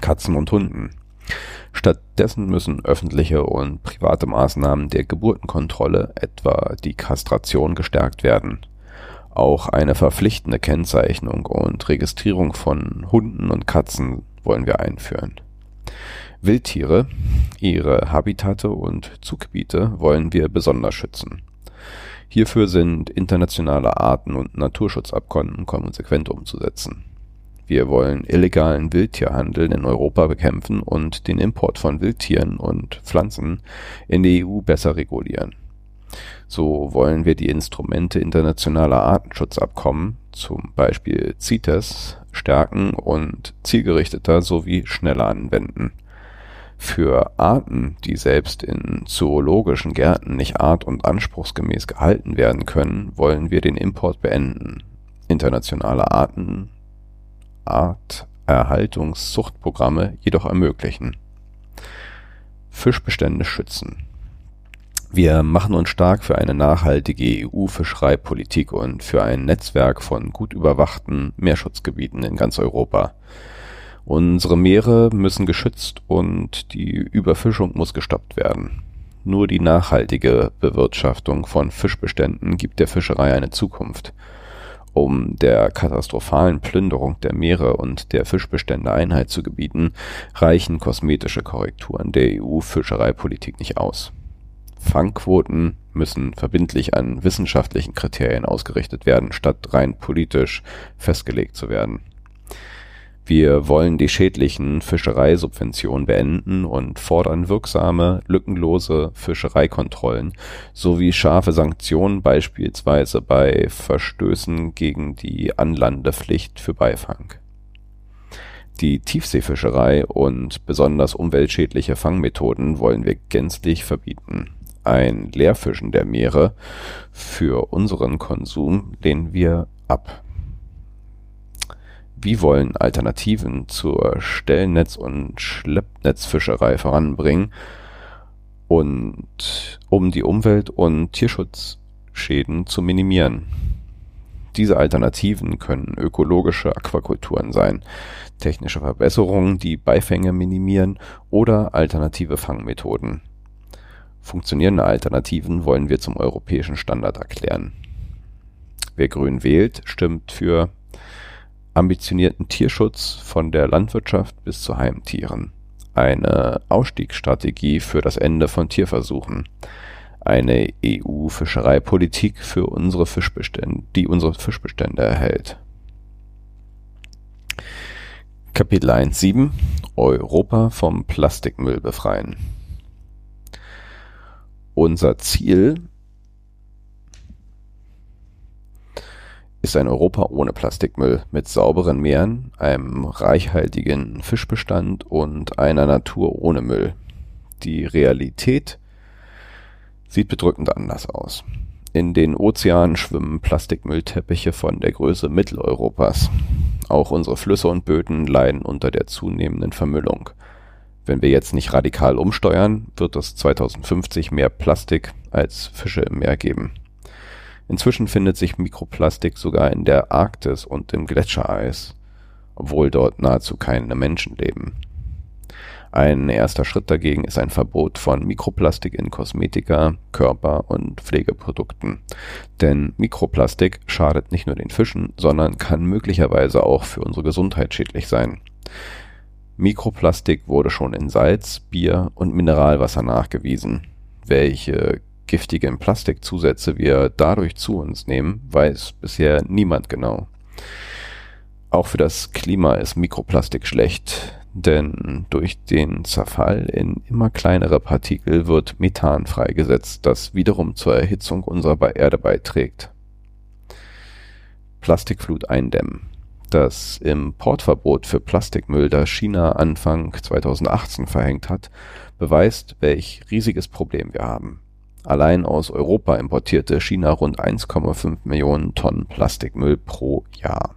Katzen und Hunden. Stattdessen müssen öffentliche und private Maßnahmen der Geburtenkontrolle, etwa die Kastration, gestärkt werden. Auch eine verpflichtende Kennzeichnung und Registrierung von Hunden und Katzen wollen wir einführen. Wildtiere, ihre Habitate und Zuggebiete wollen wir besonders schützen. Hierfür sind internationale Arten- und Naturschutzabkommen konsequent umzusetzen wir wollen illegalen Wildtierhandel in Europa bekämpfen und den Import von Wildtieren und Pflanzen in die EU besser regulieren. So wollen wir die Instrumente internationaler Artenschutzabkommen, zum Beispiel CITES, stärken und zielgerichteter sowie schneller anwenden. Für Arten, die selbst in zoologischen Gärten nicht art- und anspruchsgemäß gehalten werden können, wollen wir den Import beenden. Internationale Arten Arterhaltungszuchtprogramme jedoch ermöglichen. Fischbestände schützen. Wir machen uns stark für eine nachhaltige EU-Fischereipolitik und für ein Netzwerk von gut überwachten Meerschutzgebieten in ganz Europa. Unsere Meere müssen geschützt und die Überfischung muss gestoppt werden. Nur die nachhaltige Bewirtschaftung von Fischbeständen gibt der Fischerei eine Zukunft um der katastrophalen Plünderung der Meere und der Fischbestände Einhalt zu gebieten, reichen kosmetische Korrekturen der EU-Fischereipolitik nicht aus. Fangquoten müssen verbindlich an wissenschaftlichen Kriterien ausgerichtet werden, statt rein politisch festgelegt zu werden. Wir wollen die schädlichen Fischereisubventionen beenden und fordern wirksame, lückenlose Fischereikontrollen sowie scharfe Sanktionen beispielsweise bei Verstößen gegen die Anlandepflicht für Beifang. Die Tiefseefischerei und besonders umweltschädliche Fangmethoden wollen wir gänzlich verbieten. Ein Leerfischen der Meere für unseren Konsum lehnen wir ab wie wollen Alternativen zur Stellnetz und Schleppnetzfischerei voranbringen und um die Umwelt und Tierschutzschäden zu minimieren. Diese Alternativen können ökologische Aquakulturen sein, technische Verbesserungen, die Beifänge minimieren oder alternative Fangmethoden. Funktionierende Alternativen wollen wir zum europäischen Standard erklären. Wer grün wählt, stimmt für ambitionierten Tierschutz von der Landwirtschaft bis zu Heimtieren, eine Ausstiegsstrategie für das Ende von Tierversuchen, eine EU-Fischereipolitik für unsere Fischbestände, die unsere Fischbestände erhält. Kapitel 1.7 Europa vom Plastikmüll befreien. Unser Ziel ist ein Europa ohne Plastikmüll mit sauberen Meeren, einem reichhaltigen Fischbestand und einer Natur ohne Müll. Die Realität sieht bedrückend anders aus. In den Ozeanen schwimmen Plastikmüllteppiche von der Größe Mitteleuropas. Auch unsere Flüsse und Böden leiden unter der zunehmenden Vermüllung. Wenn wir jetzt nicht radikal umsteuern, wird es 2050 mehr Plastik als Fische im Meer geben. Inzwischen findet sich Mikroplastik sogar in der Arktis und im Gletschereis, obwohl dort nahezu keine Menschen leben. Ein erster Schritt dagegen ist ein Verbot von Mikroplastik in Kosmetika, Körper und Pflegeprodukten. Denn Mikroplastik schadet nicht nur den Fischen, sondern kann möglicherweise auch für unsere Gesundheit schädlich sein. Mikroplastik wurde schon in Salz, Bier und Mineralwasser nachgewiesen. Welche giftigen Plastikzusätze wir dadurch zu uns nehmen, weiß bisher niemand genau. Auch für das Klima ist Mikroplastik schlecht, denn durch den Zerfall in immer kleinere Partikel wird Methan freigesetzt, das wiederum zur Erhitzung unserer Erde beiträgt. Plastikflut eindämmen. Das Importverbot für Plastikmüll, das China Anfang 2018 verhängt hat, beweist, welch riesiges Problem wir haben. Allein aus Europa importierte China rund 1,5 Millionen Tonnen Plastikmüll pro Jahr.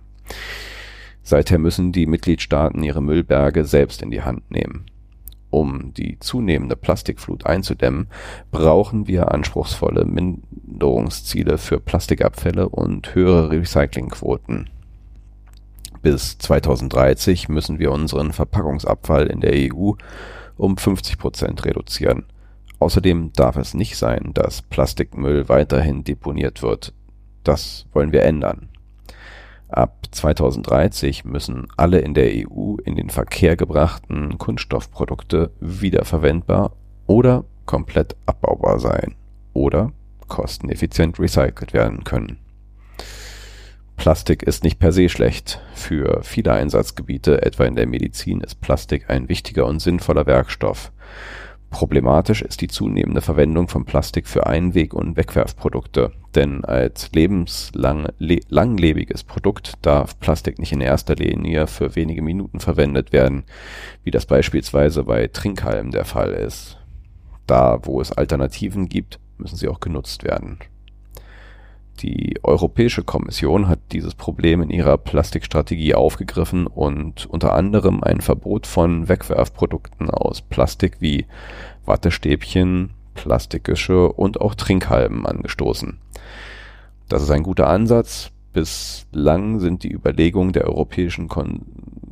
Seither müssen die Mitgliedstaaten ihre Müllberge selbst in die Hand nehmen. Um die zunehmende Plastikflut einzudämmen, brauchen wir anspruchsvolle Minderungsziele für Plastikabfälle und höhere Recyclingquoten. Bis 2030 müssen wir unseren Verpackungsabfall in der EU um 50 Prozent reduzieren Außerdem darf es nicht sein, dass Plastikmüll weiterhin deponiert wird. Das wollen wir ändern. Ab 2030 müssen alle in der EU in den Verkehr gebrachten Kunststoffprodukte wiederverwendbar oder komplett abbaubar sein oder kosteneffizient recycelt werden können. Plastik ist nicht per se schlecht. Für viele Einsatzgebiete, etwa in der Medizin, ist Plastik ein wichtiger und sinnvoller Werkstoff. Problematisch ist die zunehmende Verwendung von Plastik für Einweg und Wegwerfprodukte, denn als lebenslebiges Produkt darf Plastik nicht in erster Linie für wenige Minuten verwendet werden, wie das beispielsweise bei Trinkhalmen der Fall ist. Da, wo es Alternativen gibt, müssen sie auch genutzt werden. Die Europäische Kommission hat dieses Problem in ihrer Plastikstrategie aufgegriffen und unter anderem ein Verbot von Wegwerfprodukten aus Plastik wie Wattestäbchen, Plastikische und auch Trinkhalmen angestoßen. Das ist ein guter Ansatz. Bislang sind die Überlegungen der Europäischen Kon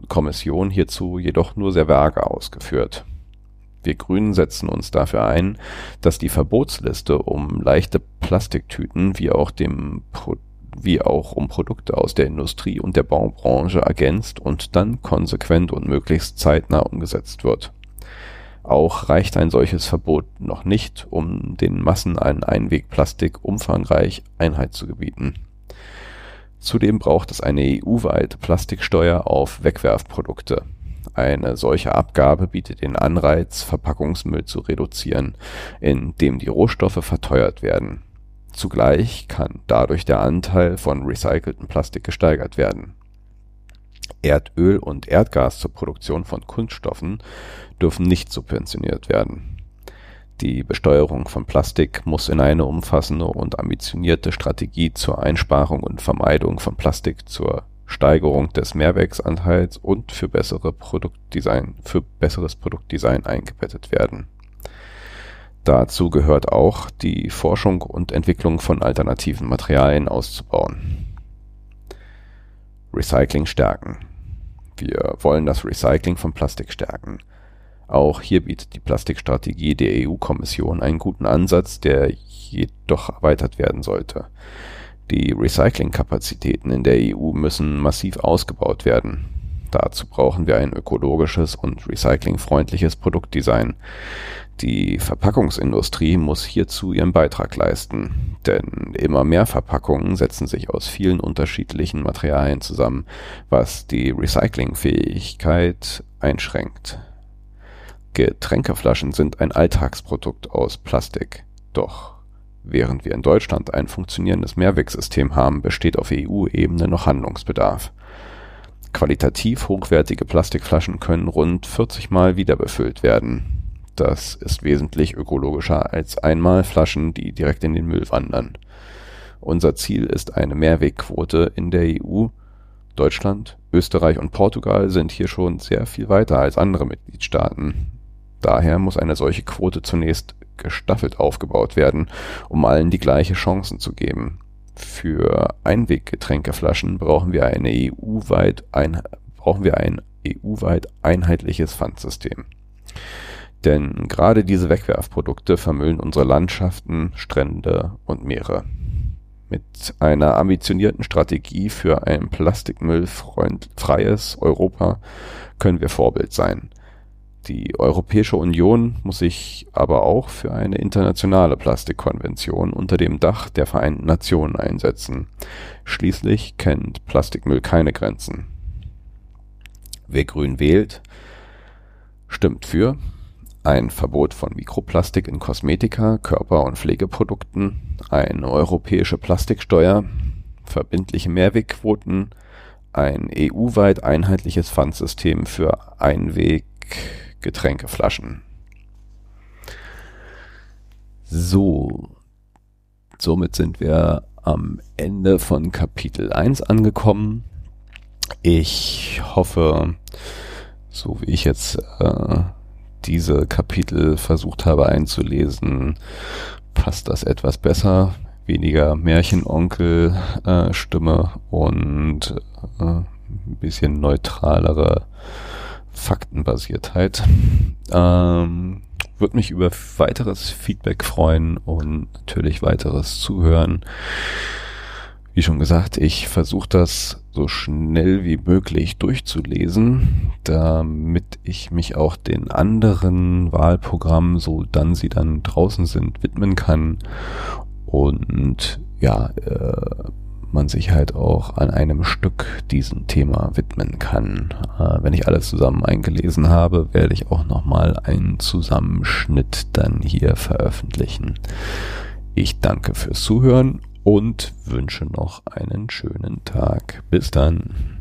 Kommission hierzu jedoch nur sehr vage ausgeführt. Wir Grünen setzen uns dafür ein, dass die Verbotsliste um leichte Plastiktüten wie auch dem wie auch um Produkte aus der Industrie und der Baubranche ergänzt und dann konsequent und möglichst zeitnah umgesetzt wird. Auch reicht ein solches Verbot noch nicht, um den Massen an Einwegplastik umfangreich Einhalt zu gebieten. Zudem braucht es eine EU-weite Plastiksteuer auf Wegwerfprodukte. Eine solche Abgabe bietet den Anreiz, Verpackungsmüll zu reduzieren, indem die Rohstoffe verteuert werden. Zugleich kann dadurch der Anteil von recyceltem Plastik gesteigert werden. Erdöl und Erdgas zur Produktion von Kunststoffen dürfen nicht subventioniert werden. Die Besteuerung von Plastik muss in eine umfassende und ambitionierte Strategie zur Einsparung und Vermeidung von Plastik, zur Steigerung des Mehrwerksanteils und für bessere Produktdesign für besseres Produktdesign eingebettet werden. Dazu gehört auch, die Forschung und Entwicklung von alternativen Materialien auszubauen. Recycling stärken. Wir wollen das Recycling von Plastik stärken auch hier bietet die Plastikstrategie der EU-Kommission einen guten Ansatz, der jedoch erweitert werden sollte. Die Recyclingkapazitäten in der EU müssen massiv ausgebaut werden. Dazu brauchen wir ein ökologisches und recyclingfreundliches Produktdesign. Die Verpackungsindustrie muss hierzu ihren Beitrag leisten, denn immer mehr Verpackungen setzen sich aus vielen unterschiedlichen Materialien zusammen, was die Recyclingfähigkeit einschränkt. Getränkeflaschen sind ein Alltagsprodukt aus Plastik. Doch während wir in Deutschland ein funktionierendes Mehrwegsystem haben, besteht auf EU-Ebene noch Handlungsbedarf. Qualitativ hochwertige Plastikflaschen können rund 40 Mal wiederbefüllt werden. Das ist wesentlich ökologischer als Einmalflaschen, die direkt in den Müll wandern. Unser Ziel ist eine Mehrwegquote in der EU. Deutschland, Österreich und Portugal sind hier schon sehr viel weiter als andere Mitgliedstaaten. Daher muss eine solche Quote zunächst gestaffelt aufgebaut werden, um allen die gleiche Chancen zu geben. Für Einweggetränkeflaschen brauchen wir eine EU-weit ein, brauchen wir ein EU-weit einheitliches Pfandsystem. Denn gerade diese Wegwerfprodukte vermüllen unsere Landschaften, Strände und Meere. Mit einer ambitionierten Strategie für ein plastikmüllfreies Europa können wir Vorbild sein. Die Europäische Union muss sich aber auch für eine internationale Plastikkonvention unter dem Dach der Vereinten Nationen einsetzen. Schließlich kennt Plastikmüll keine Grenzen. Wer grün wählt, stimmt für ein Verbot von Mikroplastik in Kosmetika, Körper- und Pflegeprodukten, eine europäische Plastiksteuer, verbindliche Mehrwegquoten, ein EU-weit einheitliches Pfandsystem für Einweg Getränkeflaschen. So, somit sind wir am Ende von Kapitel 1 angekommen. Ich hoffe, so wie ich jetzt äh, diese Kapitel versucht habe einzulesen, passt das etwas besser. Weniger Märchenonkel-Stimme äh, und äh, ein bisschen neutralere Faktenbasiertheit. Ähm, Würde mich über weiteres Feedback freuen und natürlich weiteres Zuhören. Wie schon gesagt, ich versuche das so schnell wie möglich durchzulesen, damit ich mich auch den anderen Wahlprogrammen, so dann sie dann draußen sind, widmen kann. Und ja, äh, man sich halt auch an einem Stück diesem Thema widmen kann. Äh, wenn ich alles zusammen eingelesen habe, werde ich auch nochmal einen Zusammenschnitt dann hier veröffentlichen. Ich danke fürs Zuhören und wünsche noch einen schönen Tag. Bis dann.